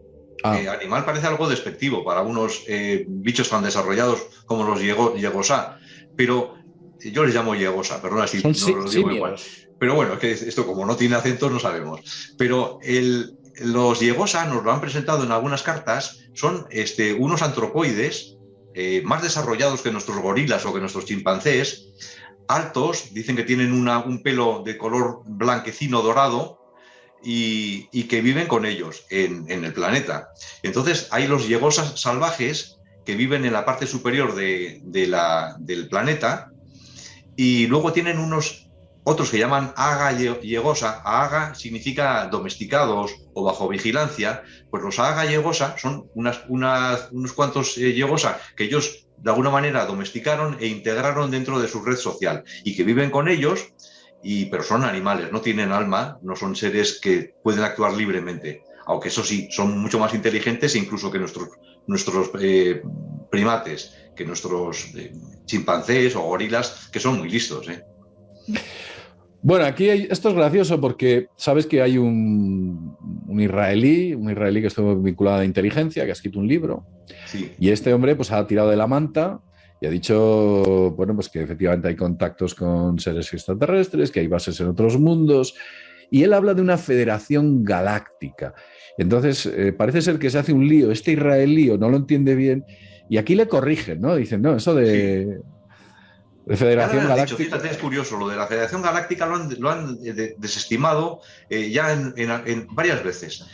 Speaker 2: Ah. Eh, animal parece algo despectivo para unos eh, bichos tan desarrollados como los yegosá, pero yo les llamo yegosa, perdona si no lo digo igual. Pero bueno, que esto como no tiene acento no sabemos. Pero el, los Yegosa nos lo han presentado en algunas cartas, son este, unos antropoides eh, más desarrollados que nuestros gorilas o que nuestros chimpancés, altos, dicen que tienen un pelo de color blanquecino dorado y, que viven con ellos en, el planeta. Entonces hay los Yegosas salvajes que viven en la parte superior del planeta y luego tienen unos otros que llaman aga yegosa, aga significa domesticados o bajo vigilancia, pues los aga yegosa son unas, unos cuantos eh, yegosa que ellos de alguna manera domesticaron e integraron dentro de su red social y que viven con ellos, y, pero son animales, no tienen alma, no son seres que pueden actuar libremente, aunque eso sí, son mucho más inteligentes incluso que nuestros, nuestros eh, primates, que nuestros eh, chimpancés o gorilas, que son muy listos. ¿eh?
Speaker 1: Bueno, aquí esto es gracioso porque sabes que hay un, israelí, un israelí que estuvo vinculado a la inteligencia, que ha escrito un libro. Y este hombre pues ha tirado de la manta y ha dicho, bueno, pues que efectivamente hay contactos con seres extraterrestres, que hay bases en otros mundos. Y él habla de una federación galáctica. Entonces, eh, parece ser que se hace un lío, este israelí o no lo entiende bien, y aquí le corrigen, ¿no? Dicen, no, eso de,
Speaker 2: Federación Galáctica. fíjate, es curioso, lo de la Federación Galáctica lo han, eh, desestimado eh, ya en, varias veces.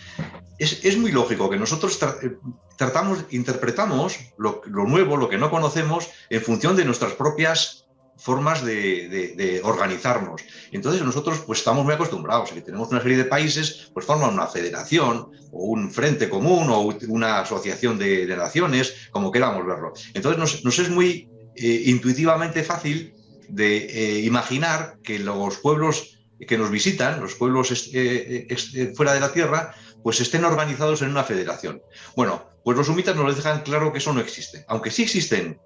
Speaker 2: Es, muy lógico que nosotros eh, tratamos, interpretamos lo, nuevo, lo que no conocemos, en función de nuestras propias formas de, organizarnos. Entonces nosotros pues estamos muy acostumbrados, que tenemos una serie de países, pues forman una federación o un frente común o una asociación de, naciones, como queramos verlo. Entonces nos, es muy eh, intuitivamente fácil de eh, imaginar que los pueblos que nos visitan, los pueblos eh, fuera de la Tierra, pues estén organizados en una federación. Bueno, pues los sumitas nos dejan claro que eso no existe, aunque sí existen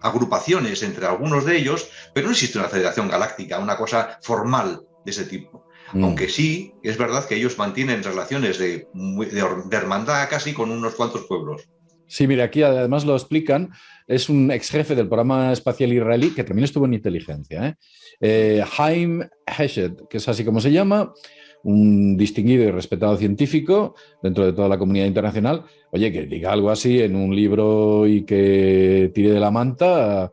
Speaker 2: agrupaciones entre algunos de ellos, pero no existe una federación galáctica, una cosa formal de ese tipo. Mm. Aunque sí, es verdad que ellos mantienen relaciones de, hermandad casi con unos cuantos pueblos.
Speaker 1: Sí, mira, aquí además lo explican. Es un ex jefe del programa espacial israelí que también estuvo en inteligencia. ¿eh? eh que es así como se llama, un distinguido y respetado científico dentro de toda la comunidad internacional, oye, que diga algo así en un libro y que tire de la manta,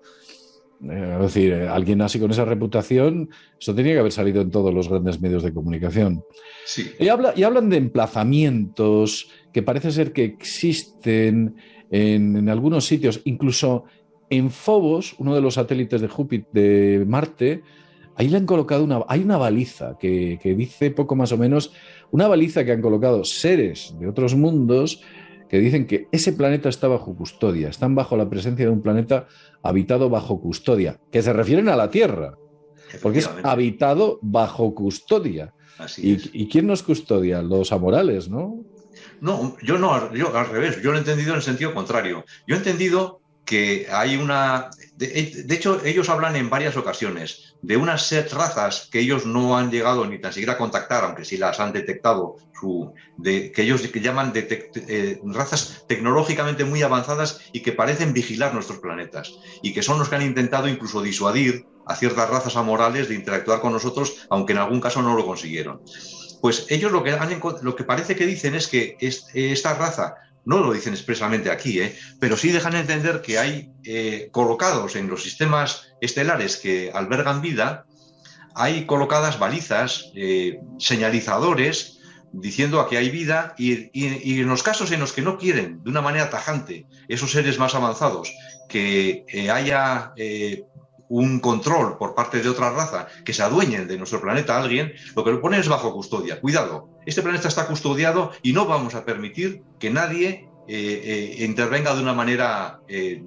Speaker 1: es decir, alguien así con esa reputación, eso tenía que haber salido en todos los grandes medios de comunicación.
Speaker 2: Sí.
Speaker 1: Y, habla, y hablan de emplazamientos que parece ser que existen en, en algunos sitios, incluso en Phobos, uno de los satélites de Júpiter, de Marte, ahí le han colocado una, hay una baliza que, dice poco más o menos, una baliza que han colocado seres de otros mundos que dicen que ese planeta está bajo custodia, están bajo la presencia de un planeta habitado bajo custodia, que se refieren a la Tierra, porque es habitado bajo custodia. ¿Y, quién nos custodia? Los amorales, ¿no?
Speaker 2: No, yo no, yo al revés, yo lo he entendido en el sentido contrario. Yo he entendido que hay una... De, hecho, ellos hablan en varias ocasiones de unas razas que ellos no han llegado ni tan siquiera a contactar, aunque sí las han detectado, su, de, que ellos llaman eh, razas tecnológicamente muy avanzadas y que parecen vigilar nuestros planetas, y que son los que han intentado incluso disuadir a ciertas razas amorales de interactuar con nosotros, aunque en algún caso no lo consiguieron. Pues ellos lo que, lo que parece que dicen es que esta raza no lo dicen expresamente aquí, ¿eh? pero sí dejan entender que hay eh, colocados en los sistemas estelares que albergan vida, hay colocadas balizas, eh, señalizadores, diciendo que hay vida y, en los casos en los que no quieren de una manera tajante esos seres más avanzados que haya un control por parte de otra raza que se adueñen de nuestro planeta a alguien, lo que lo ponen es bajo custodia. Cuidado, este planeta está custodiado y no vamos a permitir que nadie eh, eh, intervenga de una manera, eh,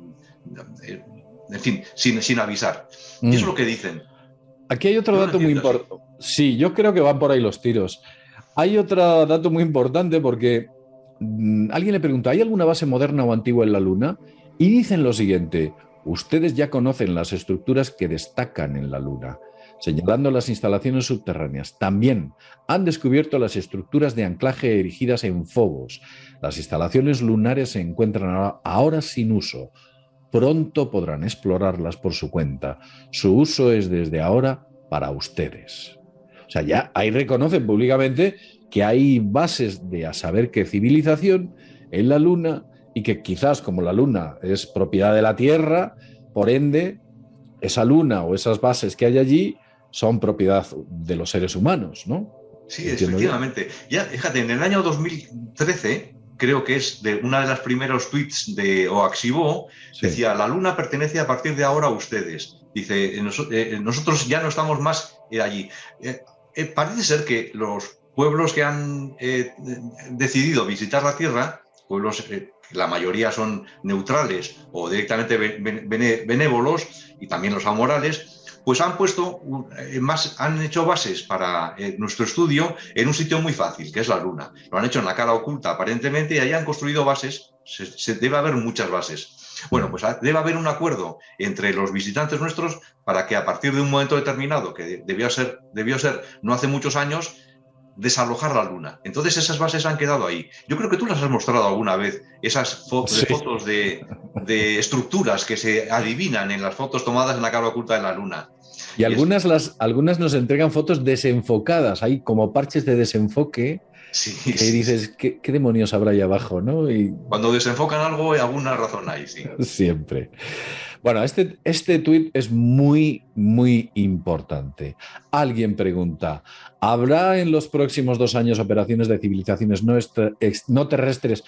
Speaker 2: en fin, sin, sin avisar. Y eso es mm. lo que dicen.
Speaker 1: Aquí hay otro dato muy importante. Sí, yo creo que van por ahí los tiros. Hay otro dato muy importante porque mm, alguien le pregunta, ¿hay alguna base moderna o antigua en la Luna? Y dicen lo siguiente, Ustedes ya conocen las estructuras que destacan en la Luna, señalando las instalaciones subterráneas. También han descubierto las estructuras de anclaje erigidas en Fobos. Las instalaciones lunares se encuentran ahora sin uso. Pronto podrán explorarlas por su cuenta. Su uso es desde ahora para ustedes. O sea, ya ahí reconocen públicamente que hay bases de a saber qué civilización en la Luna y que quizás como la Luna es propiedad de la Tierra, por ende, esa Luna o esas bases que hay allí son propiedad de los seres humanos, ¿no?
Speaker 2: Sí, efectivamente. Ya, fíjate, en el año 2013, creo que es de una de las primeros tweets de Oaxibo, decía, la Luna pertenece a partir de ahora a ustedes. Dice, eh, nosotros ya no estamos más allí. Eh, eh, parece ser que los pueblos que han decidido visitar la Tierra, pueblos la mayoría son neutrales o directamente benévolos y también los amorales, pues han puesto eh, más, han hecho bases para eh, nuestro estudio en un sitio muy fácil, que es la Luna. Lo han hecho en la cara oculta aparentemente y ahí han construido bases, se, debe haber muchas bases. Bueno, pues debe haber un acuerdo entre los visitantes nuestros para que a partir de un momento determinado, que debió ser, debió ser no hace muchos años, desalojar la luna. Entonces esas bases han quedado ahí. Yo creo que tú las has mostrado alguna vez, esas fotos de, estructuras que se adivinan en las fotos tomadas en la cara oculta de la luna.
Speaker 1: Y, algunas, las, algunas nos entregan fotos desenfocadas, hay como parches de desenfoque. Sí, que dices, ¿qué, demonios habrá ahí abajo? ¿no? Y...
Speaker 2: Cuando desenfocan algo, hay alguna razón ahí, sí.
Speaker 1: Siempre. Bueno, este, este tuit es muy, muy importante. Alguien pregunta, ¿habrá en los próximos dos años operaciones de civilizaciones no, no terrestres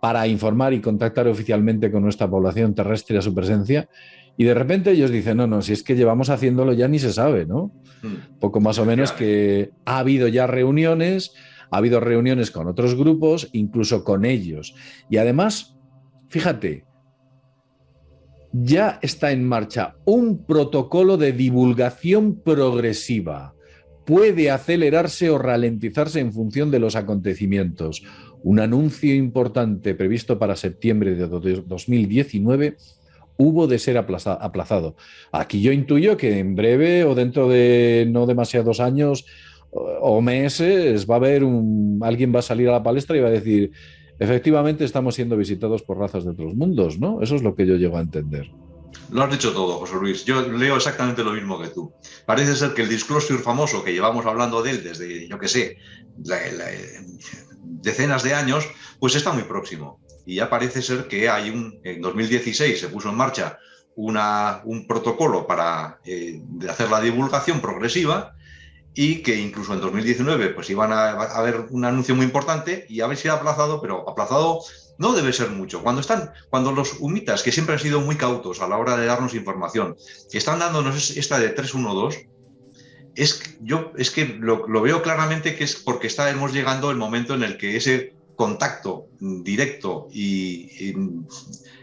Speaker 1: para informar y contactar oficialmente con nuestra población terrestre a su presencia. Y de repente ellos dicen, no, no, si es que llevamos haciéndolo ya ni se sabe, ¿no? Hmm. Poco más o menos que ha habido ya reuniones, ha habido reuniones con otros grupos, incluso con ellos. Y además, fíjate, ya está en marcha un protocolo de divulgación progresiva. Puede acelerarse o ralentizarse en función de los acontecimientos. Un anuncio importante previsto para septiembre de 2019 hubo de ser aplazado. Aquí yo intuyo que en breve o dentro de no demasiados años o meses va a haber un alguien va a salir a la palestra y va a decir efectivamente estamos siendo visitados por razas de otros mundos, ¿no? Eso es lo que yo llego a entender.
Speaker 2: Lo has dicho todo, José Luis. Yo leo exactamente lo mismo que tú. Parece ser que el disclosure famoso que llevamos hablando de él desde, yo qué sé, decenas de años, pues está muy próximo. Y ya parece ser que hay un, en 2016 se puso en marcha una, un protocolo para eh, hacer la divulgación progresiva y que incluso en 2019 pues iban a, haber un anuncio muy importante y a ver si ha aplazado, pero aplazado no debe ser mucho. Cuando están, cuando los humitas, que siempre han sido muy cautos a la hora de darnos información, están dándonos esta de 312, es, yo, es que lo, veo claramente que es porque está, hemos llegando el momento en el que ese contacto directo y,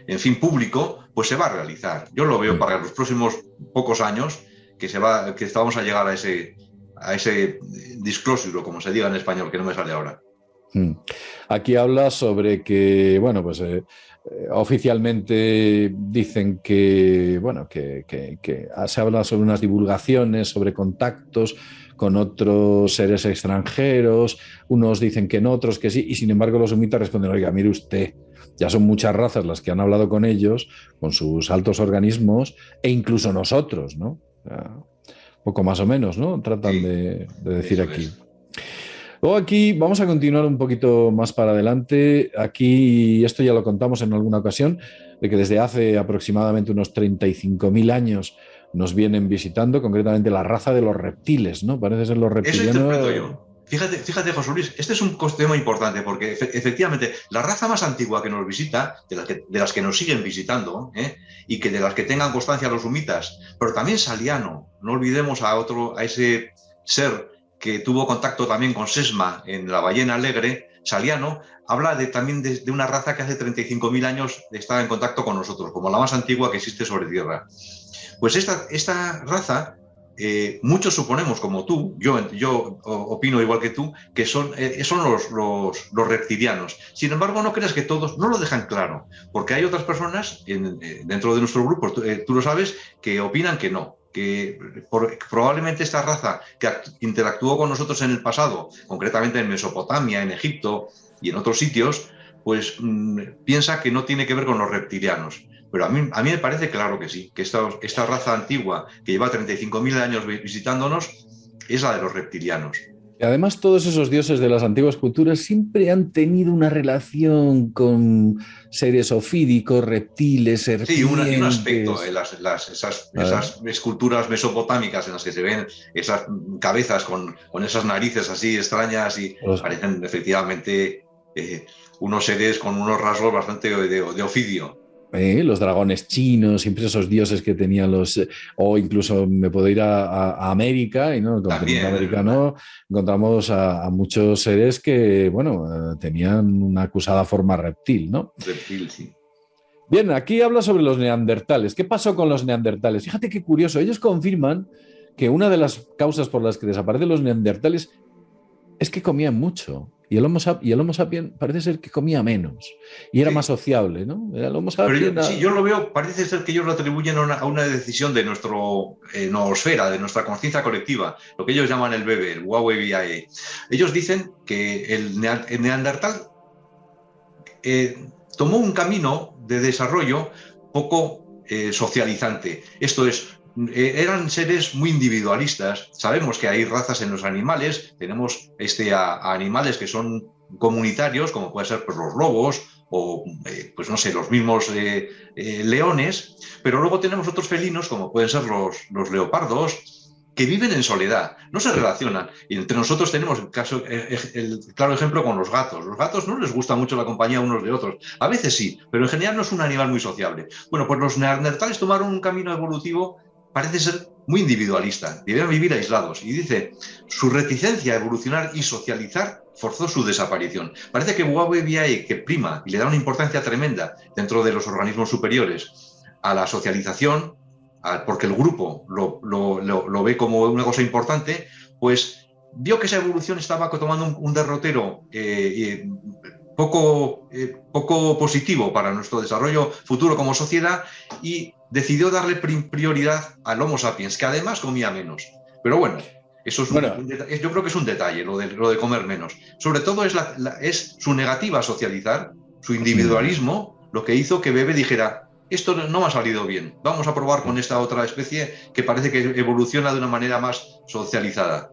Speaker 2: en fin, público, pues se va a realizar. Yo lo veo para los próximos pocos años que, se va, que vamos a llegar a ese, a ese disclosure, como se diga en español, que no me sale ahora.
Speaker 1: Hmm. Aquí habla sobre que, bueno, pues eh, eh, oficialmente dicen que, bueno, que, se habla sobre unas divulgaciones, sobre contactos con otros seres extranjeros, unos dicen que no, otros que sí, y sin embargo los sumitas responden, oiga, mire usted, ya son muchas razas las que han hablado con ellos, con sus altos organismos, e incluso nosotros, ¿no? Poco más o menos, ¿no? Tratan de, decir aquí. Luego aquí vamos a continuar un poquito más para adelante. Aquí, esto ya lo contamos en alguna ocasión, de que desde hace aproximadamente unos 35.000 años nos vienen visitando, concretamente la raza de los reptiles, ¿no? Parece ser los reptilianos.
Speaker 2: Fíjate, fíjate, José Luis, este es un tema importante porque efectivamente la raza más antigua que nos visita, de las que, de las que nos siguen visitando, ¿eh? y que de las que tengan constancia los humitas, pero también Saliano, no olvidemos a otro, a ese ser que tuvo contacto también con Sesma en la ballena alegre, Saliano, habla también de, de una raza que hace 35.000 años estaba en contacto con nosotros, como la más antigua que existe sobre Tierra. Pues esta, esta raza eh, muchos suponemos, como tú, yo, yo opino igual que tú, que son, eh, los, reptilianos. Sin embargo, no creas que todos, no lo dejan claro, porque hay otras personas eh, dentro de nuestro grupo, tú, lo sabes, que opinan que no, que probablemente esta raza que interactuó con nosotros en el pasado, concretamente en Mesopotamia, en Egipto y en otros sitios, pues mm, piensa que no tiene que ver con los reptilianos. Pero a mí, a mí me parece claro que sí, que esta, esta raza antigua que lleva 35.000 años visitándonos es la de los reptilianos.
Speaker 1: Y además todos esos dioses de las antiguas culturas siempre han tenido una relación con seres ofídicos, reptiles, serpientes...
Speaker 2: Sí, un, un aspecto, eh, las, esas, esas, esculturas mesopotámicas en las que se ven esas cabezas con, con esas narices así extrañas y parecen efectivamente eh, unos seres con unos rasgos bastante de, de ofidio.
Speaker 1: ¿Eh? los dragones chinos, siempre esos dioses que tenían los, eh, o incluso me puedo ir a, América y no, americano encontramos a, muchos seres que, bueno, eh, tenían una acusada forma reptil, ¿no?
Speaker 2: Reptil, sí.
Speaker 1: Bien, aquí habla sobre los neandertales. ¿Qué pasó con los neandertales? Fíjate qué curioso. Ellos confirman que una de las causas por las que desaparecen los neandertales es que comían mucho. Y el, Homo y el Homo sapiens parece ser que comía menos y era más sociable, ¿no?
Speaker 2: El Homo sapiens yo, yo lo veo, parece ser que ellos lo atribuyen a una, decisión de nuestra eh, noosfera, de nuestra conciencia colectiva, lo que ellos llaman el bebé, el Huawei VIA. Ellos dicen que el, Neandertal eh, tomó un camino de desarrollo poco eh, socializante. Esto es, eran seres muy individualistas. Sabemos que hay razas en los animales, tenemos este, a, animales que son comunitarios, como pueden ser pues, los lobos o, eh, pues no sé, los mismos eh, leones, pero luego tenemos otros felinos, como pueden ser los, los leopardos, que viven en soledad, no se relacionan. Y entre nosotros tenemos el, caso, el, claro ejemplo con los gatos. Los gatos no les gusta mucho la compañía unos de otros. A veces sí, pero en general no es un animal muy sociable. Bueno, pues los neandertales tomaron un camino evolutivo, parece ser muy individualista. Debían vivir aislados. Y dice, su reticencia a evolucionar y socializar forzó su desaparición. Parece que ahí que prima y le da una importancia tremenda dentro de los organismos superiores a la socialización, porque el grupo lo, ve como una cosa importante, pues vio que esa evolución estaba tomando un, derrotero eh, poco, eh, poco positivo para nuestro desarrollo futuro como sociedad y decidió darle prioridad al Homo sapiens, que además comía menos. Pero bueno, eso es yo creo que es un detalle, lo de, lo de comer menos. Sobre todo es, es su negativa a socializar, su individualismo, lo que hizo que Bebe dijera, esto no me ha salido bien. Vamos a probar con esta otra especie que parece que evoluciona de una manera más socializada.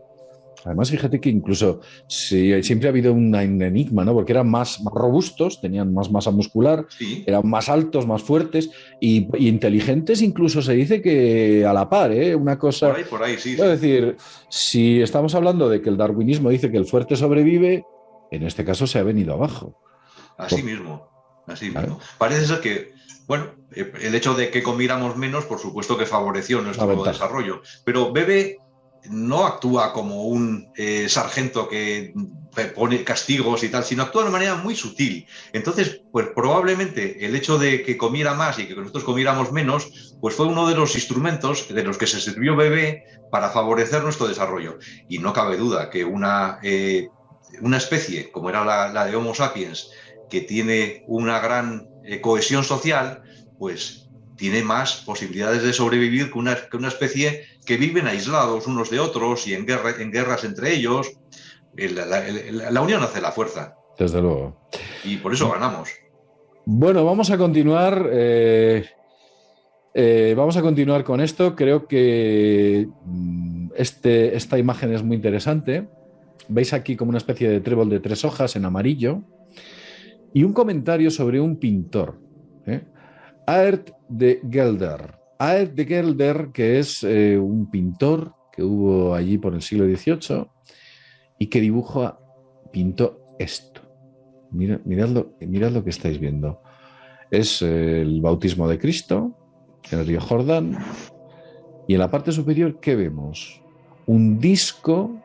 Speaker 1: Además, fíjate que incluso siempre ha habido un enigma, ¿no? Porque eran más, robustos, tenían más masa muscular, eran más altos, más fuertes y, inteligentes, incluso se dice que a la par, ¿eh? Una cosa.
Speaker 2: Por ahí, por ahí, sí.
Speaker 1: Es decir, si estamos hablando de que el darwinismo dice que el fuerte sobrevive, en este caso se ha venido abajo.
Speaker 2: Así mismo, así mismo. Parece ser que bueno, eh, el hecho de que comiéramos menos, por supuesto que favoreció nuestro desarrollo, pero Bebe no actúa como un eh, sargento que pone castigos y tal, sino actúa de manera muy sutil. Entonces, pues probablemente el hecho de que comiera más y que nosotros comiéramos menos, pues fue uno de los instrumentos de los que se sirvió Bebe para favorecer nuestro desarrollo. Y no cabe duda que una, eh, una especie como era la de Homo sapiens, que tiene una gran eh, cohesión social, pues tiene más posibilidades de sobrevivir que una, una, especie que viven aislados unos de otros y en, guerra, en guerras entre ellos. La, unión hace la fuerza.
Speaker 1: Desde luego.
Speaker 2: Y por eso ganamos.
Speaker 1: Bueno, vamos a continuar. Eh, eh, vamos a continuar con esto. Creo que mm, este, esta imagen es muy interesante. Veis aquí como una especie de trébol de tres hojas en amarillo y un comentario sobre un pintor, ¿eh? Aert de Gelder. Aert de Gelder, que es eh, un pintor que hubo allí por el siglo XVIII y que dibuja, pintó esto. Mirad, mirad, lo, que estáis viendo. Es el bautismo de Cristo en el río Jordán. Y en la parte superior, ¿qué vemos? Un disco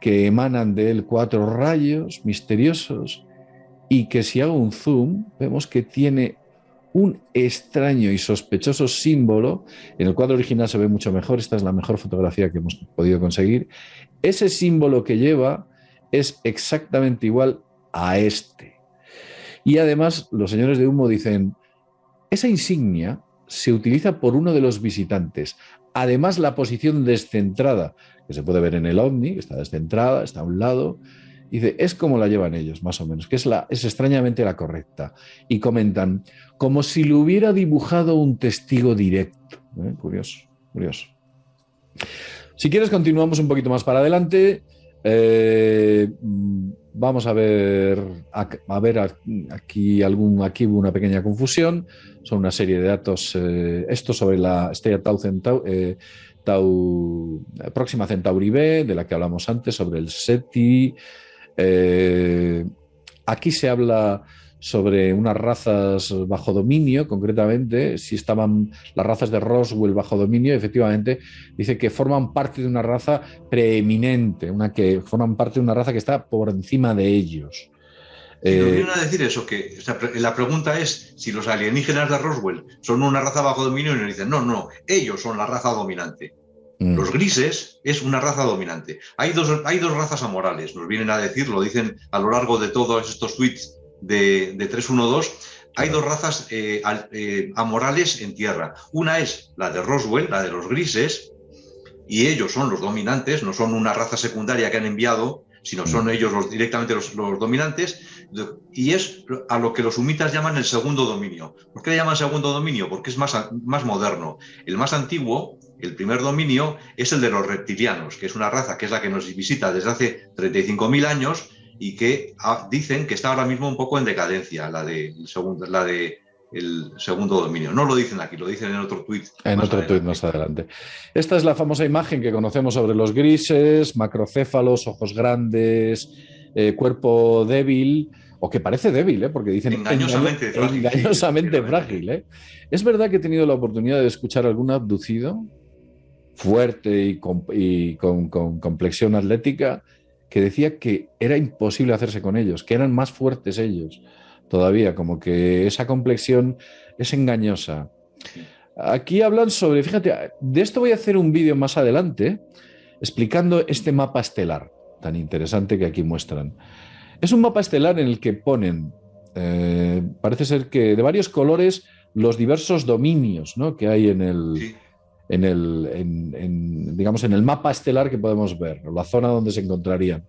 Speaker 1: que emanan de él cuatro rayos misteriosos y que si hago un zoom vemos que tiene un extraño y sospechoso símbolo. En el cuadro original se ve mucho mejor, esta es la mejor fotografía que hemos podido conseguir. Ese símbolo que lleva es exactamente igual a este. Y además los señores de humo dicen, esa insignia se utiliza por uno de los visitantes. Además la posición descentrada, que se puede ver en el ovni, que está descentrada, está a un lado, Dice, es como la llevan ellos, más o menos, que es, la, es extrañamente la correcta. Y comentan, como si lo hubiera dibujado un testigo directo. ¿eh? Curioso, curioso. Si quieres, continuamos un poquito más para adelante. Eh, vamos a ver, a, ver aquí, algún, aquí hubo una pequeña confusión. Son una serie de datos. Eh, esto sobre la estrella Tau, Tau, próxima Centauri B, de la que hablamos antes, sobre el SETI. Eh, aquí se habla sobre unas razas bajo dominio, concretamente, si estaban las razas de Roswell bajo dominio, efectivamente, dice que forman parte de una raza preeminente, una que forman parte de una raza que está por encima de ellos.
Speaker 2: Nos vienen a decir eso, que la pregunta es si los alienígenas de Roswell son una raza bajo dominio y nos dicen, no, no, ellos son la raza dominante. Mm. Los grises es una raza dominante. Hay dos, hay dos razas amorales, nos vienen a decir, lo dicen a lo largo de todos estos tweets de, 312. Hay dos razas eh, eh, amorales en tierra. Una es la de Roswell, la de los grises, y ellos son los dominantes, no son una raza secundaria que han enviado, sino son mm. ellos los, directamente los, dominantes, y es a lo que los humitas llaman el segundo dominio. ¿Por qué le llaman segundo dominio? Porque es más, más moderno. El más antiguo el primer dominio es el de los reptilianos, que es una raza que es la que nos visita desde hace 35.000 años y que ah, dicen que está ahora mismo un poco en decadencia, la de, la de el segundo dominio. No lo dicen aquí, lo dicen en otro tuit.
Speaker 1: En otro tuit más adelante. Esta es la famosa imagen que conocemos sobre los grises, macrocéfalos, ojos grandes, eh, cuerpo débil, o que parece débil, ¿eh? porque dicen
Speaker 2: engañosamente frágil.
Speaker 1: Engañosamente frágil ¿eh? Es verdad que he tenido la oportunidad de escuchar algún abducido fuerte y con complexión atlética que decía que era imposible hacerse con ellos, que eran más fuertes ellos todavía, como que esa complexión es engañosa. Aquí hablan sobre, fíjate, de esto voy a hacer un vídeo más adelante explicando este mapa estelar tan interesante que aquí muestran. Es un mapa estelar en el que ponen, eh, parece ser que de varios colores, los diversos dominios ¿no? que hay en el, en el digamos, en el mapa estelar que podemos ver, la zona donde se encontrarían.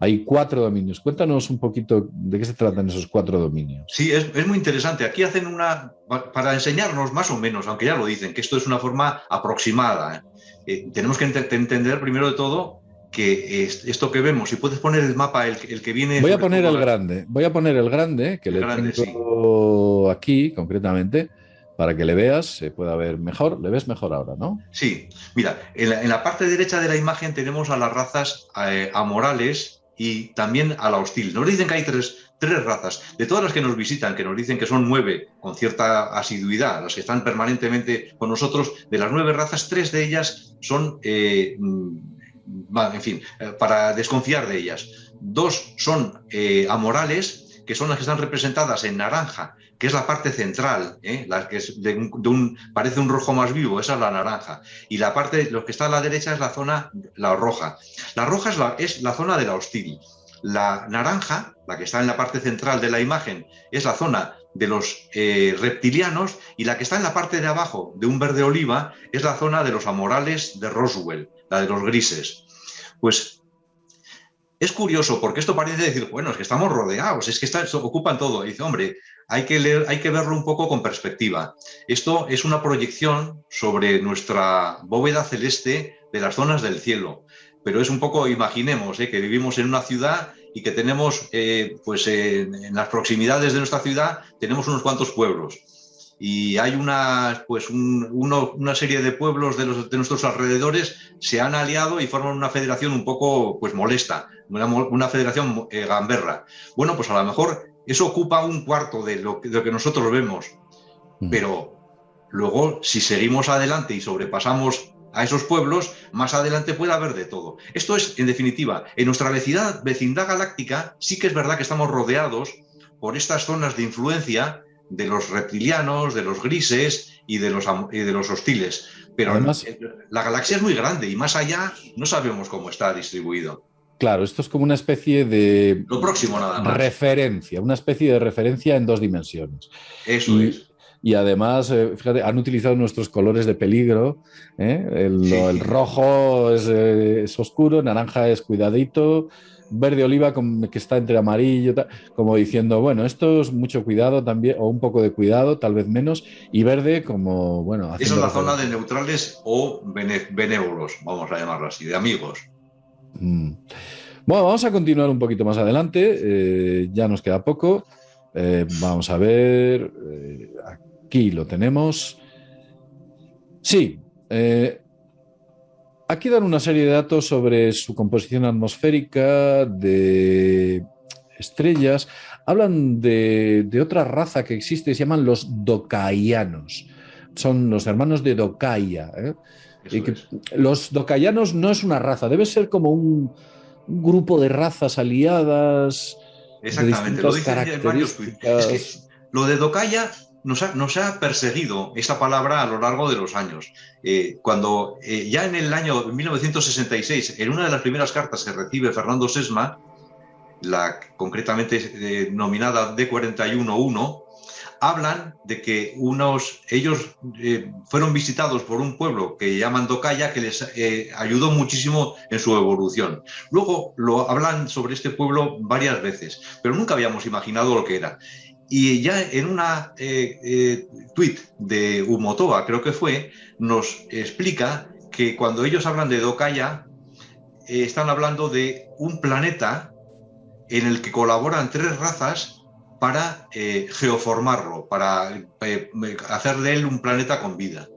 Speaker 1: Hay cuatro dominios. Cuéntanos un poquito de qué se tratan esos cuatro dominios.
Speaker 2: Sí, es, muy interesante. Aquí hacen una, para enseñarnos más o menos, aunque ya lo dicen, que esto es una forma aproximada. ¿eh? Eh, tenemos que entender primero de todo que esto que vemos, si puedes poner el mapa, el, que viene...
Speaker 1: Voy a poner el grande, voy a poner el grande, que le tengo aquí concretamente, para que le veas, se pueda ver mejor. Le ves mejor ahora, ¿no?
Speaker 2: Sí, mira, en la, parte derecha de la imagen tenemos a las razas eh, amorales y también a la hostil. Nos dicen que hay tres, tres razas. De todas las que nos visitan, que nos dicen que son nueve con cierta asiduidad, las que están permanentemente con nosotros, de las nueve razas, tres de ellas son, eh, mm, en fin, eh, para desconfiar de ellas. Dos son amorales, que son las que están representadas en naranja que es la parte central, ¿eh? la que es de un, parece un rojo más vivo, esa es la naranja. Y la parte, lo que está a la derecha es la zona, la roja. La roja es la, es la zona de la hostil. La naranja, la que está en la parte central de la imagen, es la zona de los eh, reptilianos y la que está en la parte de abajo de un verde oliva es la zona de los amorales de Roswell, la de los grises. Pues es curioso porque esto parece decir, bueno, es que estamos rodeados, es que ocupan todo. Y dice, hombre, hay que, leer, hay que verlo un poco con perspectiva. Esto es una proyección sobre nuestra bóveda celeste de las zonas del cielo. Pero es un poco, imaginemos, ¿eh? que vivimos en una ciudad y que tenemos, eh, pues en las proximidades de nuestra ciudad, tenemos unos cuantos pueblos. Y hay una, pues una serie de pueblos de, los, de, nuestros alrededores se han aliado y forman una federación un poco pues molesta, una, federación eh, gamberra. Bueno, pues a lo mejor eso ocupa un cuarto de lo, que, nosotros vemos. Mm. Pero luego, si seguimos adelante y sobrepasamos a esos pueblos, más adelante puede haber de todo. Esto es, en definitiva, en nuestra vecindad, vecindad galáctica, sí que es verdad que estamos rodeados por estas zonas de influencia de los reptilianos, de los grises y de los, de los hostiles. Pero Además, la galaxia es muy grande y más allá no sabemos cómo está distribuido.
Speaker 1: Claro, esto es como una especie de
Speaker 2: Lo próximo nada más.
Speaker 1: referencia, una especie de referencia en dos dimensiones.
Speaker 2: Eso
Speaker 1: y,
Speaker 2: es.
Speaker 1: Y además, eh, fíjate, han utilizado nuestros colores de peligro. ¿eh? El, rojo eh, es, oscuro, naranja es cuidadito, verde oliva que está entre amarillo, como diciendo, bueno, esto es mucho cuidado también, o un poco de cuidado, tal vez menos, y verde como, bueno...
Speaker 2: Esa es la zona de neutrales o benévolos, vamos a llamarlo así, de amigos.
Speaker 1: Mm. Bueno, vamos a continuar un poquito más adelante. Eh, ya nos queda poco. Eh, vamos a ver. Eh, aquí lo tenemos. Sí. aquí dan una serie de datos sobre su composición atmosférica, de estrellas. Hablan de, otra raza que existe, se llaman los docaianos. Son los hermanos de Docaya los docayanos no es una raza, debe ser como un, grupo de razas aliadas.
Speaker 2: Exactamente, lo dicen en varios Es que lo de docaya nos ha, perseguido esa palabra a lo largo de los años. Eh, cuando eh, ya en el año 1966, en una de las primeras cartas que recibe Fernando Sesma, la concretamente eh, denominada D411, hablan de que unos, ellos eh, fueron visitados por un pueblo que llaman Docaya, que les ayudó muchísimo en su evolución. Luego lo hablan sobre este pueblo varias veces, pero nunca habíamos imaginado lo que era. Y ya en una eh, tweet de Umotoa, creo que fue, nos explica que cuando ellos hablan de Docaya, están hablando de un planeta en el que colaboran tres razas para eh, geoformarlo, para eh, hacer de él un planeta con vida.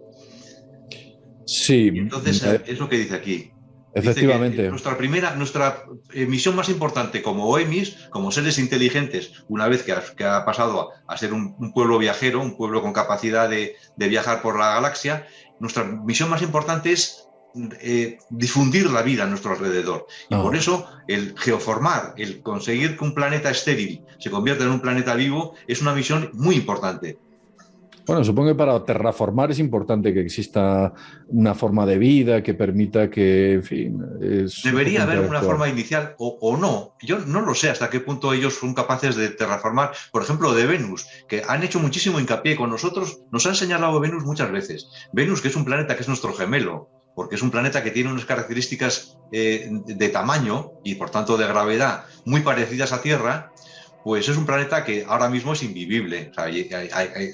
Speaker 1: Sí.
Speaker 2: entonces es lo que dice aquí.
Speaker 1: Efectivamente.
Speaker 2: nuestra primera, nuestra misión más importante como OEMIS, como seres inteligentes, una vez que ha, pasado a, ser un, pueblo viajero, un pueblo con capacidad de, viajar por la galaxia, nuestra misión más importante es eh, difundir la vida a nuestro alrededor. Y ah. por eso el geoformar, el conseguir que un planeta estéril se convierta en un planeta vivo, es una misión muy importante.
Speaker 1: Bueno, supongo que para terraformar es importante que exista una forma de vida que permita que, en fin.
Speaker 2: Debería haber una forma inicial o, no. Yo no lo sé hasta qué punto ellos son capaces de terraformar. Por ejemplo, de Venus, que han hecho muchísimo hincapié con nosotros, nos han señalado Venus muchas veces. Venus, que es un planeta que es nuestro gemelo, porque es un planeta que tiene unas características eh, de tamaño y por tanto de gravedad muy parecidas a Tierra pues es un planeta que ahora mismo es invivible.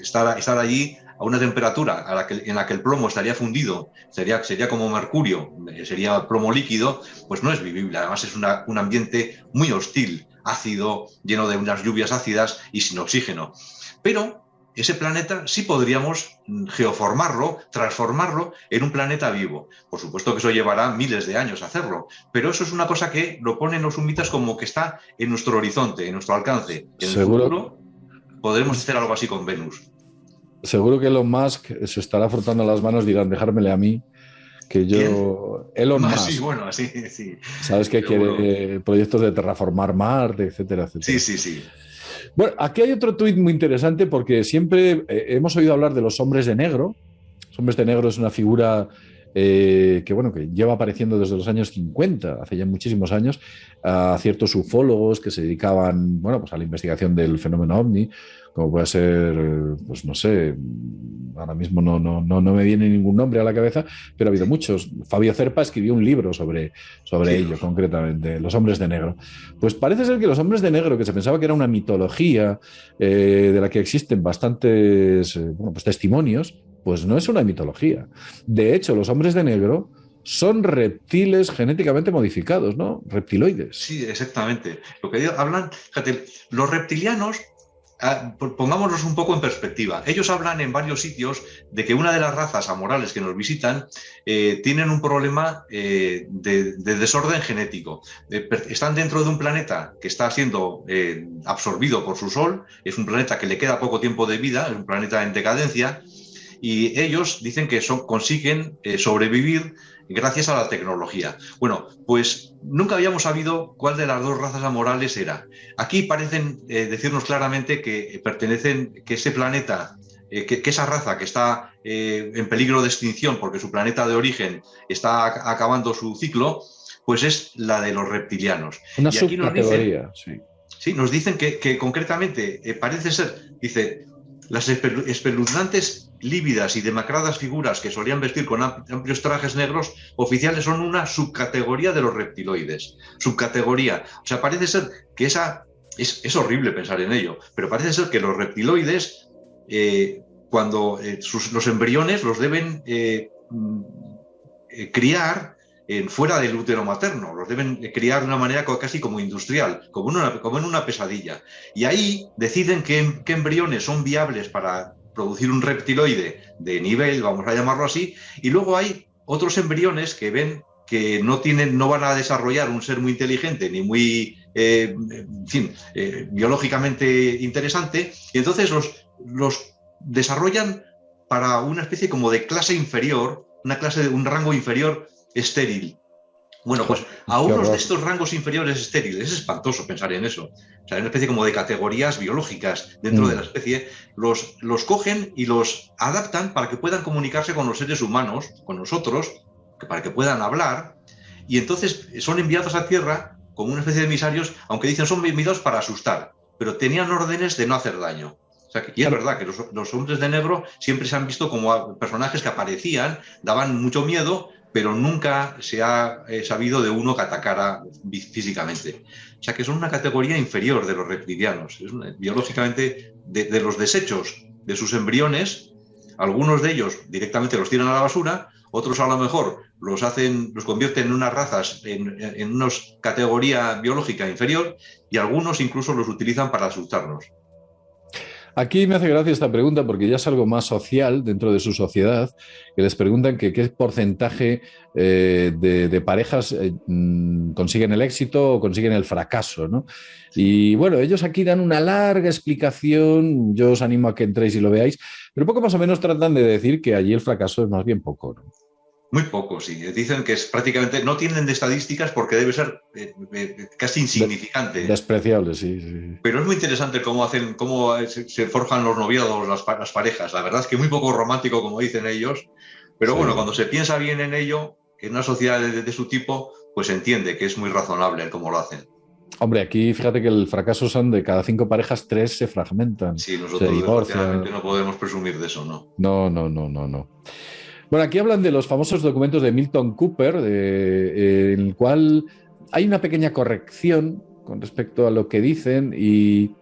Speaker 2: estar, allí a una temperatura en la que el plomo estaría fundido, sería, sería como mercurio, sería plomo líquido, pues no es vivible. Además es un ambiente muy hostil, ácido, lleno de unas lluvias ácidas y sin oxígeno. Pero ese planeta sí podríamos geoformarlo, transformarlo en un planeta vivo. Por supuesto que eso llevará miles de años hacerlo, pero eso es una cosa que lo ponen los humitas como que está en nuestro horizonte, en nuestro alcance. En el futuro podremos hacer algo así con Venus.
Speaker 1: Seguro que Elon Musk se estará frotando las manos, dirán, dejármele a mí, que yo... Elon
Speaker 2: ah,
Speaker 1: Musk.
Speaker 2: Sí, bueno, así, sí.
Speaker 1: Sabes que quiere proyectos de terraformar Marte, etcétera, etcétera.
Speaker 2: Sí, sí, sí.
Speaker 1: Bueno, aquí hay otro tuit muy interesante porque siempre eh, hemos oído hablar de los hombres de negro. Los hombres de negro es una figura eh, que bueno, que lleva apareciendo desde los años 50, hace ya muchísimos años, a ciertos ufólogos que se dedicaban, bueno, pues a la investigación del fenómeno ovni, como puede ser, pues no sé, ahora mismo no, no, no, no, me viene ningún nombre a la cabeza, pero ha habido muchos. Fabio Cerpa escribió un libro sobre, sobre ello, concretamente, Los hombres de negro. Pues parece ser que los hombres de negro, que se pensaba que era una mitología eh, de la que existen bastantes eh, bueno, pues testimonios, pues no es una mitología. De hecho, los hombres de negro son reptiles genéticamente modificados, ¿no? Reptiloides.
Speaker 2: Sí, exactamente. Lo que hablan, fíjate, los reptilianos Ah, pongámonos un poco en perspectiva. Ellos hablan en varios sitios de que una de las razas amorales que nos visitan eh, tienen un problema eh, de, desorden genético. Eh, están dentro de un planeta que está siendo absorbido por su sol, es un planeta que le queda poco tiempo de vida, es un planeta en decadencia, y ellos dicen que son, consiguen sobrevivir gracias a la tecnología. Bueno, pues nunca habíamos sabido cuál de las dos razas amorales era. Aquí parecen eh, decirnos claramente que pertenecen, que ese planeta, eh, que, esa raza que está eh, en peligro de extinción porque su planeta de origen está acabando su ciclo, pues es la de los reptilianos.
Speaker 1: Una subcategoría,
Speaker 2: sí. Sí, nos dicen que, que concretamente parece ser, dice, las espeluznantes, lívidas y demacradas figuras que solían vestir con amplios trajes negros oficiales son una subcategoría de los reptiloides. Subcategoría. O sea, parece ser que esa. Es, horrible pensar en ello, pero parece ser que los reptiloides, eh, cuando eh, los embriones los deben eh, mm, criar fuera del útero materno, los deben criar de una manera casi como industrial, como, en una pesadilla. Y ahí deciden qué embriones son viables para producir un reptiloide de nivel, vamos a llamarlo así, y luego hay otros embriones que ven que no tienen, no van a desarrollar un ser muy inteligente ni muy, eh, en fin, eh, biológicamente interesante, y entonces los, los desarrollan para una especie como de clase inferior, una clase de un rango inferior estéril. Bueno, pues a unos de estos rangos inferiores estériles, es espantoso pensar en eso. O sea, una especie como de categorías biológicas dentro de mm. la especie, los, los cogen y los adaptan para que puedan comunicarse con los seres humanos, con nosotros, para que puedan hablar, y entonces son enviados a Tierra como una especie de emisarios, aunque dicen son enviados para asustar, pero tenían órdenes de no hacer daño. O sea, y es verdad que los, los hombres de negro siempre se han visto como personajes que aparecían, daban mucho miedo, pero nunca se ha eh, sabido de uno que atacara físicamente. O sea que son una categoría inferior de los reptilianos. biológicamente, de, los desechos de sus embriones, algunos de ellos directamente los tiran a la basura, otros a lo mejor los hacen, los convierten en unas razas, en, en una categoría biológica inferior, y algunos incluso los utilizan para asustarnos.
Speaker 1: Aquí me hace gracia esta pregunta porque ya es algo más social dentro de su sociedad, que les preguntan que qué porcentaje eh, de, parejas eh, mm, consiguen el éxito o consiguen el fracaso. ¿no? Y bueno, ellos aquí dan una larga explicación, yo os animo a que entréis y lo veáis, pero poco más o menos tratan de decir que allí el fracaso es más bien poco. ¿no?
Speaker 2: Muy poco, sí. Dicen que es prácticamente, no tienen de estadísticas porque debe ser eh, eh, casi insignificante.
Speaker 1: Despreciable, sí,
Speaker 2: Pero es muy interesante cómo hacen, cómo se, forjan los noviados, las, las, parejas. La verdad es que muy poco romántico, como dicen ellos. Pero bueno, cuando se piensa bien en ello, en una sociedad de, su tipo, pues se entiende que es muy razonable cómo lo hacen.
Speaker 1: Hombre, aquí fíjate que el fracaso son de cada cinco parejas, tres se fragmentan.
Speaker 2: Sí, nosotros no podemos presumir de eso, ¿no?
Speaker 1: No, no, no, no, no. Bueno, aquí hablan de los famosos documentos de Milton Cooper, eh, en el cual hay una pequeña corrección con respecto a lo que dicen y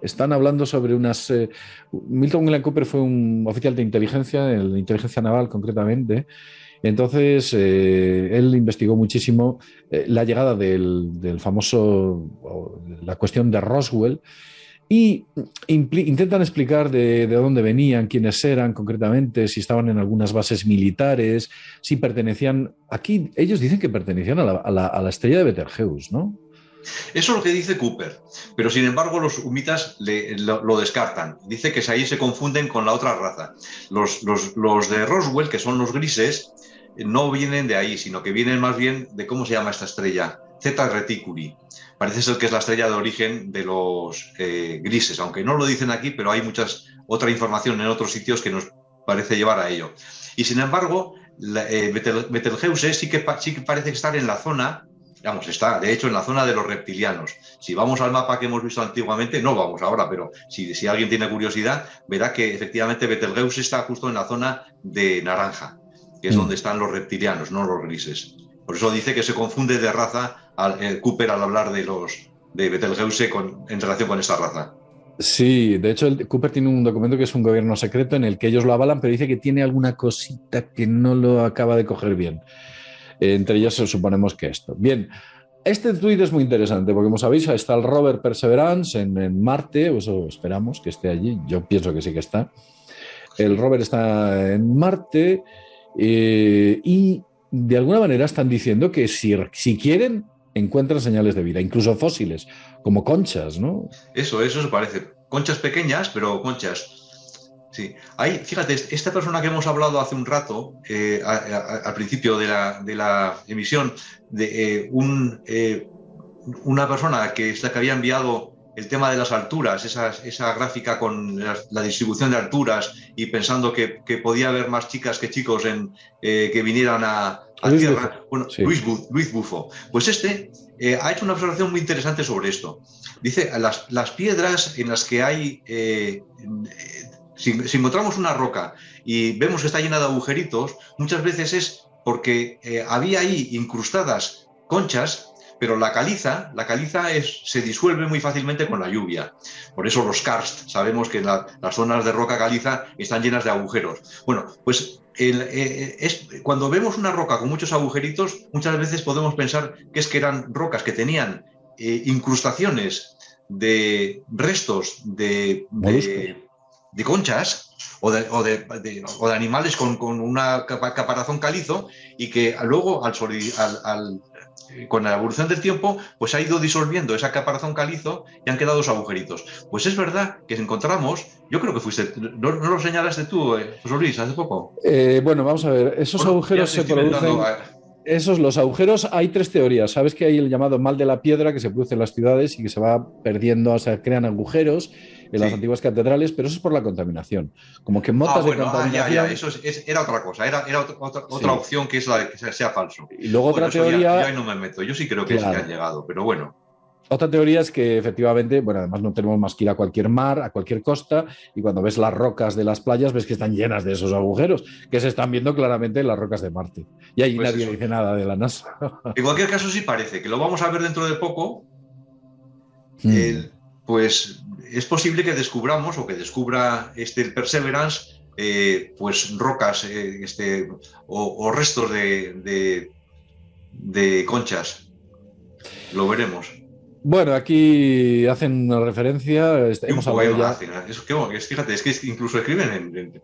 Speaker 1: están hablando sobre unas... Eh, Milton William Cooper fue un oficial de inteligencia, de inteligencia naval concretamente, entonces, eh, él investigó muchísimo la llegada del, del, famoso, la cuestión de Roswell, y intentan explicar de, dónde venían, quiénes eran concretamente, si estaban en algunas bases militares, si pertenecían. Aquí ellos dicen que pertenecían a la, estrella de Betelgeuse, ¿no?
Speaker 2: Eso es lo que dice Cooper, pero sin embargo los humitas lo, descartan. Dice que ahí se confunden con la otra raza. Los, de Roswell, que son los grises, no vienen de ahí, sino que vienen más bien de cómo se llama esta estrella, Zeta Reticuli parece ser que es la estrella de origen de los eh, grises, aunque no lo dicen aquí, pero hay muchas otra información en otros sitios que nos parece llevar a ello. Y sin embargo, eh, Betelgeuse sí que, sí que parece estar en la zona, digamos, está de hecho en la zona de los reptilianos. Si vamos al mapa que hemos visto antiguamente, no vamos ahora, pero si, si alguien tiene curiosidad, verá que efectivamente Betelgeuse está justo en la zona de naranja, que es mm. donde están los reptilianos, no los grises. Por eso dice que se confunde de raza al, eh, Cooper al hablar de los de Betelgeuse en relación con esta raza.
Speaker 1: Sí, de hecho, Cooper tiene un documento que es un gobierno secreto en el que ellos lo avalan, pero dice que tiene alguna cosita que no lo acaba de coger bien. entre ellos suponemos que esto. Bien, este tuit es muy interesante porque, como sabéis, está el rover Perseverance en, Marte, o eso esperamos que esté allí. Yo pienso que sí que está. El rover está en Marte eh, y de alguna manera están diciendo que si, si quieren, encuentran señales de vida, incluso fósiles, como conchas, ¿no?
Speaker 2: Eso, eso se parece. Conchas pequeñas, pero conchas. Sí. Hay, fíjate, esta persona que hemos hablado hace un rato, eh, al principio de la, emisión, de eh, un, eh, una persona que, que había enviado el tema de las alturas, esa, esa gráfica con la, distribución de alturas y pensando que, podía haber más chicas que chicos en, eh, que vinieran a, Tierra. Bueno, Luis, Luis, Bufo. Pues este eh, ha hecho una observación muy interesante sobre esto. Dice, las, las piedras en las que hay... Eh, si, encontramos una roca y vemos que está llena de agujeritos, muchas veces es porque había ahí incrustadas conchas pero la caliza, la caliza es, se disuelve muy fácilmente con la lluvia. Por eso los karst, sabemos que las zonas de roca caliza están llenas de agujeros. Bueno, pues eh, es, cuando vemos una roca con muchos agujeritos, muchas veces podemos pensar que es que eran rocas que tenían eh, incrustaciones de restos de, de, conchas o de, o de, animales con, con una caparazón calizo y que luego al, al, con la evolución del tiempo, pues ha ido disolviendo esa caparazón calizo y han quedado dos agujeritos. Pues es verdad que encontramos, yo creo que fuiste, ¿no, lo señalaste tú, eh, José Luis, hace poco?
Speaker 1: Eh, bueno, vamos a ver, esos agujeros se producen... Esos, los agujeros, hay tres teorías. Sabes que hay el llamado mal de la piedra que se produce en las ciudades y que se va perdiendo, o sea, crean agujeros en las antiguas catedrales, pero eso es por la contaminación. Como que motas ah, de contaminación.
Speaker 2: Ah, eso era otra cosa, era, otra, otra, opción que es la de que sea, falso.
Speaker 1: Y luego otra teoría.
Speaker 2: Ya, no me meto, yo sí creo que sí han llegado, pero bueno.
Speaker 1: Otra teoría es que efectivamente, bueno, además no tenemos más que ir a cualquier mar, a cualquier costa, y cuando ves las rocas de las playas, ves que están llenas de esos agujeros, que se están viendo claramente en las rocas de Marte. Y ahí pues nadie dice nada de la NASA.
Speaker 2: En cualquier caso, sí parece que lo vamos a ver dentro de poco. Hmm. pues es posible que descubramos o que descubra este Perseverance eh, pues rocas eh, este, o, restos de, de, conchas. Lo veremos.
Speaker 1: Bueno, aquí hacen una referencia, hemos hablado ya.
Speaker 2: fíjate, es que incluso escriben en,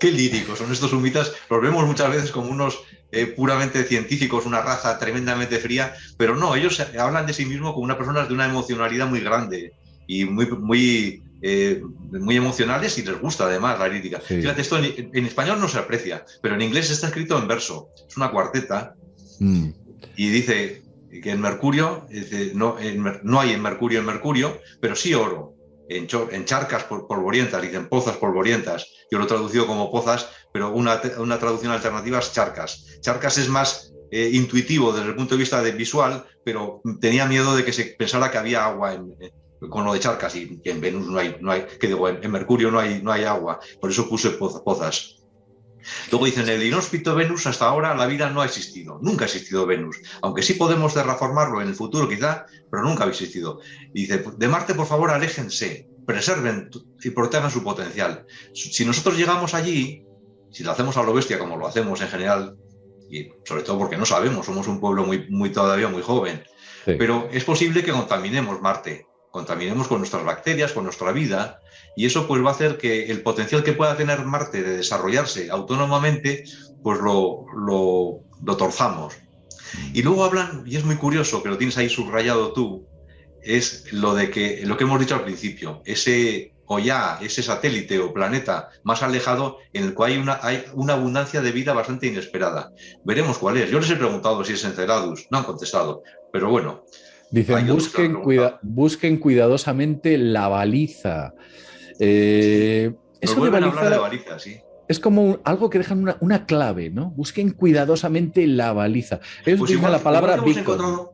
Speaker 2: qué líricos son estos humitas, los vemos muchas veces como unos eh, puramente científicos, una raza tremendamente fría, pero no, ellos hablan de sí mismos como unas personas de una emocionalidad muy grande y muy, muy, eh, muy emocionales y les gusta además la lírica. Fíjate, esto en, español no se aprecia, pero en inglés está escrito en verso, es una cuarteta mm. y dice que en Mercurio, no, no hay en Mercurio en Mercurio, pero sí oro. En, en charcas polvorientas, dicen pozas polvorientas. Yo lo he traducido como pozas, pero una, una traducción alternativa es charcas. Charcas es más eh, intuitivo desde el punto de vista de visual, pero tenía miedo de que se pensara que había agua en, con lo de charcas y, en Venus no hay, no hay que digo, en, Mercurio no hay, no hay agua. Por eso puse pozas. Luego dicen, en el inhóspito Venus hasta ahora la vida no ha existido, nunca ha existido Venus, aunque sí podemos terraformarlo en el futuro quizá, pero nunca ha existido. Y dice, de Marte por favor aléjense, preserven y protejan su potencial. Si nosotros llegamos allí, si lo hacemos a lo bestia como lo hacemos en general, y sobre todo porque no sabemos, somos un pueblo muy, muy todavía muy joven, pero es posible que contaminemos Marte, contaminemos con nuestras bacterias, con nuestra vida, y eso pues va a hacer que el potencial que pueda tener Marte de desarrollarse autónomamente, pues lo, lo, torzamos. Y luego hablan, y es muy curioso que lo tienes ahí subrayado tú, es lo de que lo que hemos dicho al principio, ese o ya ese satélite o planeta más alejado en el cual hay una, hay una abundancia de vida bastante inesperada. Veremos cuál es. Yo les he preguntado si es Enceladus, no han contestado, pero bueno,
Speaker 1: Dicen, busquen, busquen cuidadosamente la baliza. Eh,
Speaker 2: eso de baliza, sí.
Speaker 1: Es como algo que dejan una, clave, ¿no? Busquen cuidadosamente la baliza. Ellos pues usan la palabra beacon.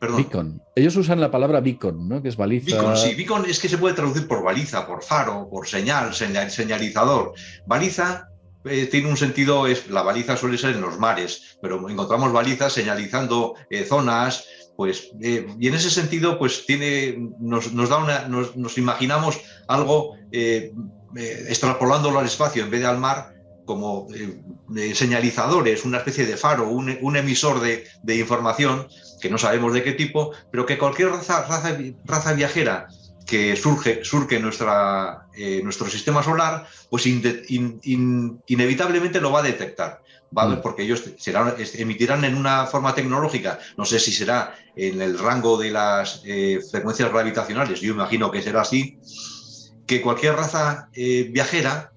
Speaker 1: Beacon. Ellos usan la palabra beacon, ¿no? Que es baliza.
Speaker 2: Beacon, sí. Beacon es que se puede traducir por baliza, por faro, por señal, señalizador. Baliza eh, tiene un sentido, es, la baliza suele ser en los mares, pero encontramos balizas señalizando eh, zonas, pues, eh, y en ese sentido, pues tiene, nos, da una, nos, imaginamos algo eh, eh, extrapolándolo al espacio en vez de al mar como señalizadores, una especie de faro, un, emisor de, información que no sabemos de qué tipo, pero que cualquier raza, raza, viajera que surge, surge nuestro sistema solar, pues inevitablemente lo va a detectar. Mm. porque ellos emitirán en una forma tecnológica, no sé si será en el rango de las eh, frecuencias gravitacionales, yo imagino que será así, que cualquier raza eh, viajera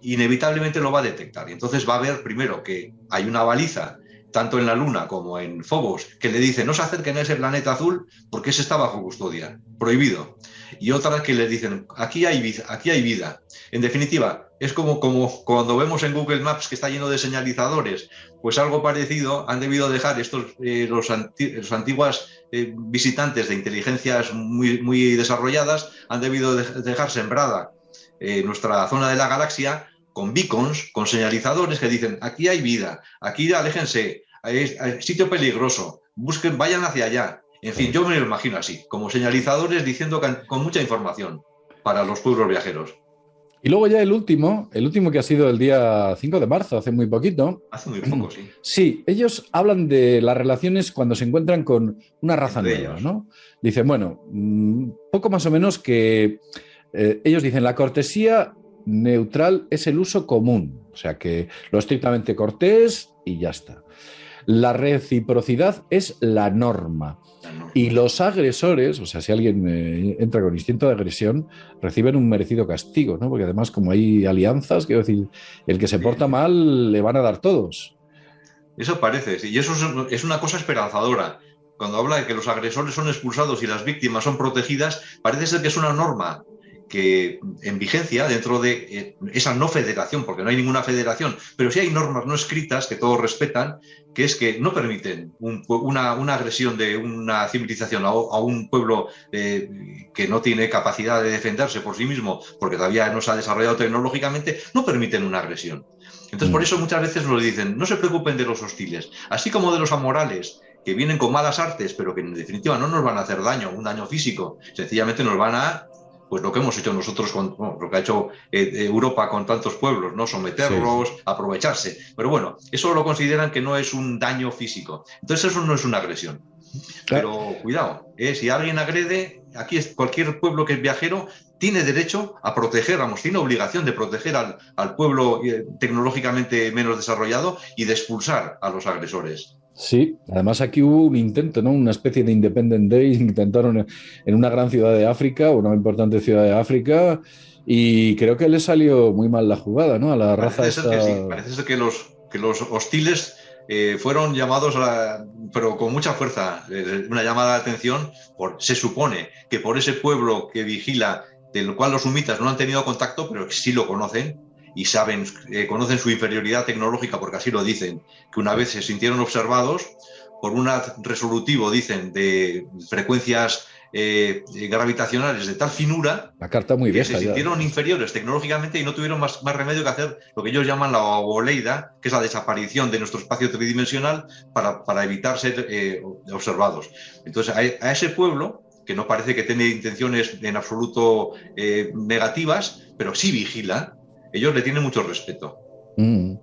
Speaker 2: inevitablemente lo va a detectar. Y entonces va a ver primero que hay una baliza, tanto en la Luna como en Phobos, que le dice no se acerquen a ese planeta azul porque ese está bajo custodia, prohibido. Y otra que le dicen aquí hay vida, aquí hay vida. En definitiva, es como, como cuando vemos en Google Maps que está lleno de señalizadores, pues algo parecido han debido dejar estos eh, los, antiguos eh, visitantes de inteligencias muy, muy desarrolladas, han debido dejar sembrada eh, nuestra zona de la galaxia con beacons, con señalizadores que dicen aquí hay vida, aquí aléjense, hay, sitio peligroso, busquen, vayan hacia allá. En fin, yo me lo imagino así, como señalizadores diciendo con mucha información para los pueblos viajeros.
Speaker 1: Y luego ya el último, el último que ha sido el día 5 de marzo, hace muy poquito.
Speaker 2: Hace muy poco, sí.
Speaker 1: Sí, ellos hablan de las relaciones cuando se encuentran con una raza nueva, ¿no? Dicen, bueno, mm, poco más o menos que eh, ellos dicen la cortesía neutral es el uso común, o sea que lo estrictamente cortés y ya está. La reciprocidad es la norma. Y los agresores, o sea, si alguien eh, entra con instinto de agresión, reciben un merecido castigo, ¿no? Porque además, como hay alianzas, quiero decir, el que se porta mal le van a dar todos.
Speaker 2: Eso parece, y eso es una cosa esperanzadora. Cuando habla de que los agresores son expulsados y las víctimas son protegidas, parece ser que es una norma que en vigencia dentro de eh, esa no federación, porque no hay ninguna federación, pero sí hay normas no escritas que todos respetan, que es que no permiten una, agresión de una civilización a, un pueblo eh, que no tiene capacidad de defenderse por sí mismo, porque todavía no se ha desarrollado tecnológicamente, no permiten una agresión. Entonces, por mm. eso muchas veces nos dicen, no se preocupen de los hostiles, así como de los amorales, que vienen con malas artes, pero que en definitiva no nos van a hacer daño, un daño físico, sencillamente nos van a pues lo que hemos hecho nosotros, con, lo que ha hecho eh, Europa con tantos pueblos, ¿no? Someterlos, aprovecharse. Pero bueno, eso lo consideran que no es un daño físico. Entonces eso no es una agresión. Pero cuidado, eh, si alguien agrede, aquí es cualquier pueblo que es viajero tiene derecho a proteger, vamos, tiene obligación de proteger al, al pueblo eh, tecnológicamente menos desarrollado y de expulsar a los agresores.
Speaker 1: Sí, además aquí hubo un intento, ¿no? Una especie de Independent Day, intentaron en una gran ciudad de África, una importante ciudad de África, y creo que le salió muy mal la jugada, ¿no? A la raza
Speaker 2: parece ser que sí, parece ser que los, que los hostiles eh, fueron llamados, a, pero con mucha fuerza, eh, una llamada de atención, por, se supone que por ese pueblo que vigila, del cual los humitas no han tenido contacto, pero sí lo conocen, y saben, eh, conocen su inferioridad tecnológica porque así lo dicen, que una vez se sintieron observados por un resolutivo, dicen, de frecuencias eh, gravitacionales de tal finura
Speaker 1: la carta muy
Speaker 2: que se sintieron inferiores tecnológicamente y no tuvieron más, más, remedio que hacer lo que ellos llaman la ovoleida, que es la desaparición de nuestro espacio tridimensional para, para evitar ser eh, observados. Entonces, a, a, ese pueblo, que no parece que tiene intenciones en absoluto eh, negativas, pero sí vigila, ellos le tienen mucho respeto. Mm.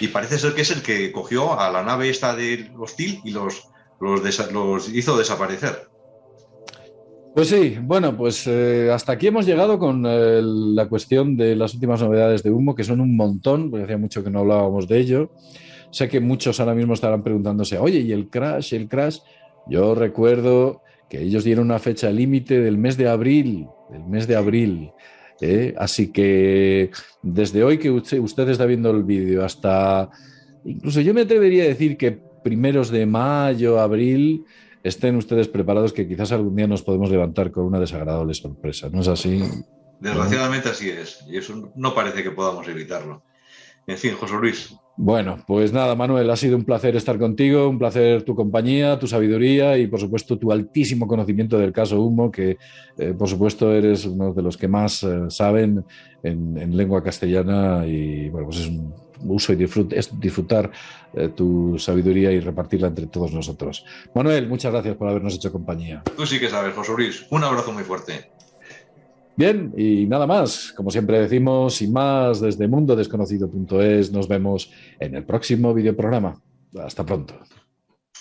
Speaker 2: Y parece ser que es el que cogió a la nave esta del hostil y los, los, los hizo desaparecer.
Speaker 1: Pues sí, bueno, pues eh, hasta aquí hemos llegado con eh, la cuestión de las últimas novedades de humo, que son un montón, porque hacía mucho que no hablábamos de ello. Sé que muchos ahora mismo estarán preguntándose, oye, ¿y el crash? ¿El crash? Yo recuerdo que ellos dieron una fecha límite del mes de abril, del mes de abril. ¿eh? Así que desde hoy que usted, usted está viendo el vídeo hasta, incluso yo me atrevería a decir que primeros de mayo, abril, estén ustedes preparados que quizás algún día nos podemos levantar con una desagradable sorpresa. ¿No es así?
Speaker 2: Desgraciadamente así es, y eso no parece que podamos evitarlo. En fin, José Luis.
Speaker 1: Bueno, pues nada, Manuel, ha sido un placer estar contigo, un placer tu compañía, tu sabiduría y por supuesto tu altísimo conocimiento del caso Humo, que eh, por supuesto eres uno de los que más eh, saben en, en, lengua castellana y bueno, pues es un uso y disfrut es disfrutar eh, tu sabiduría y repartirla entre todos nosotros. Manuel, muchas gracias por habernos hecho compañía.
Speaker 2: Tú sí que sabes, José Luis. Un abrazo muy fuerte.
Speaker 1: Bien, y nada más. Como siempre decimos, sin más, desde mundodesconocido.es nos vemos en el próximo videoprograma. Hasta pronto.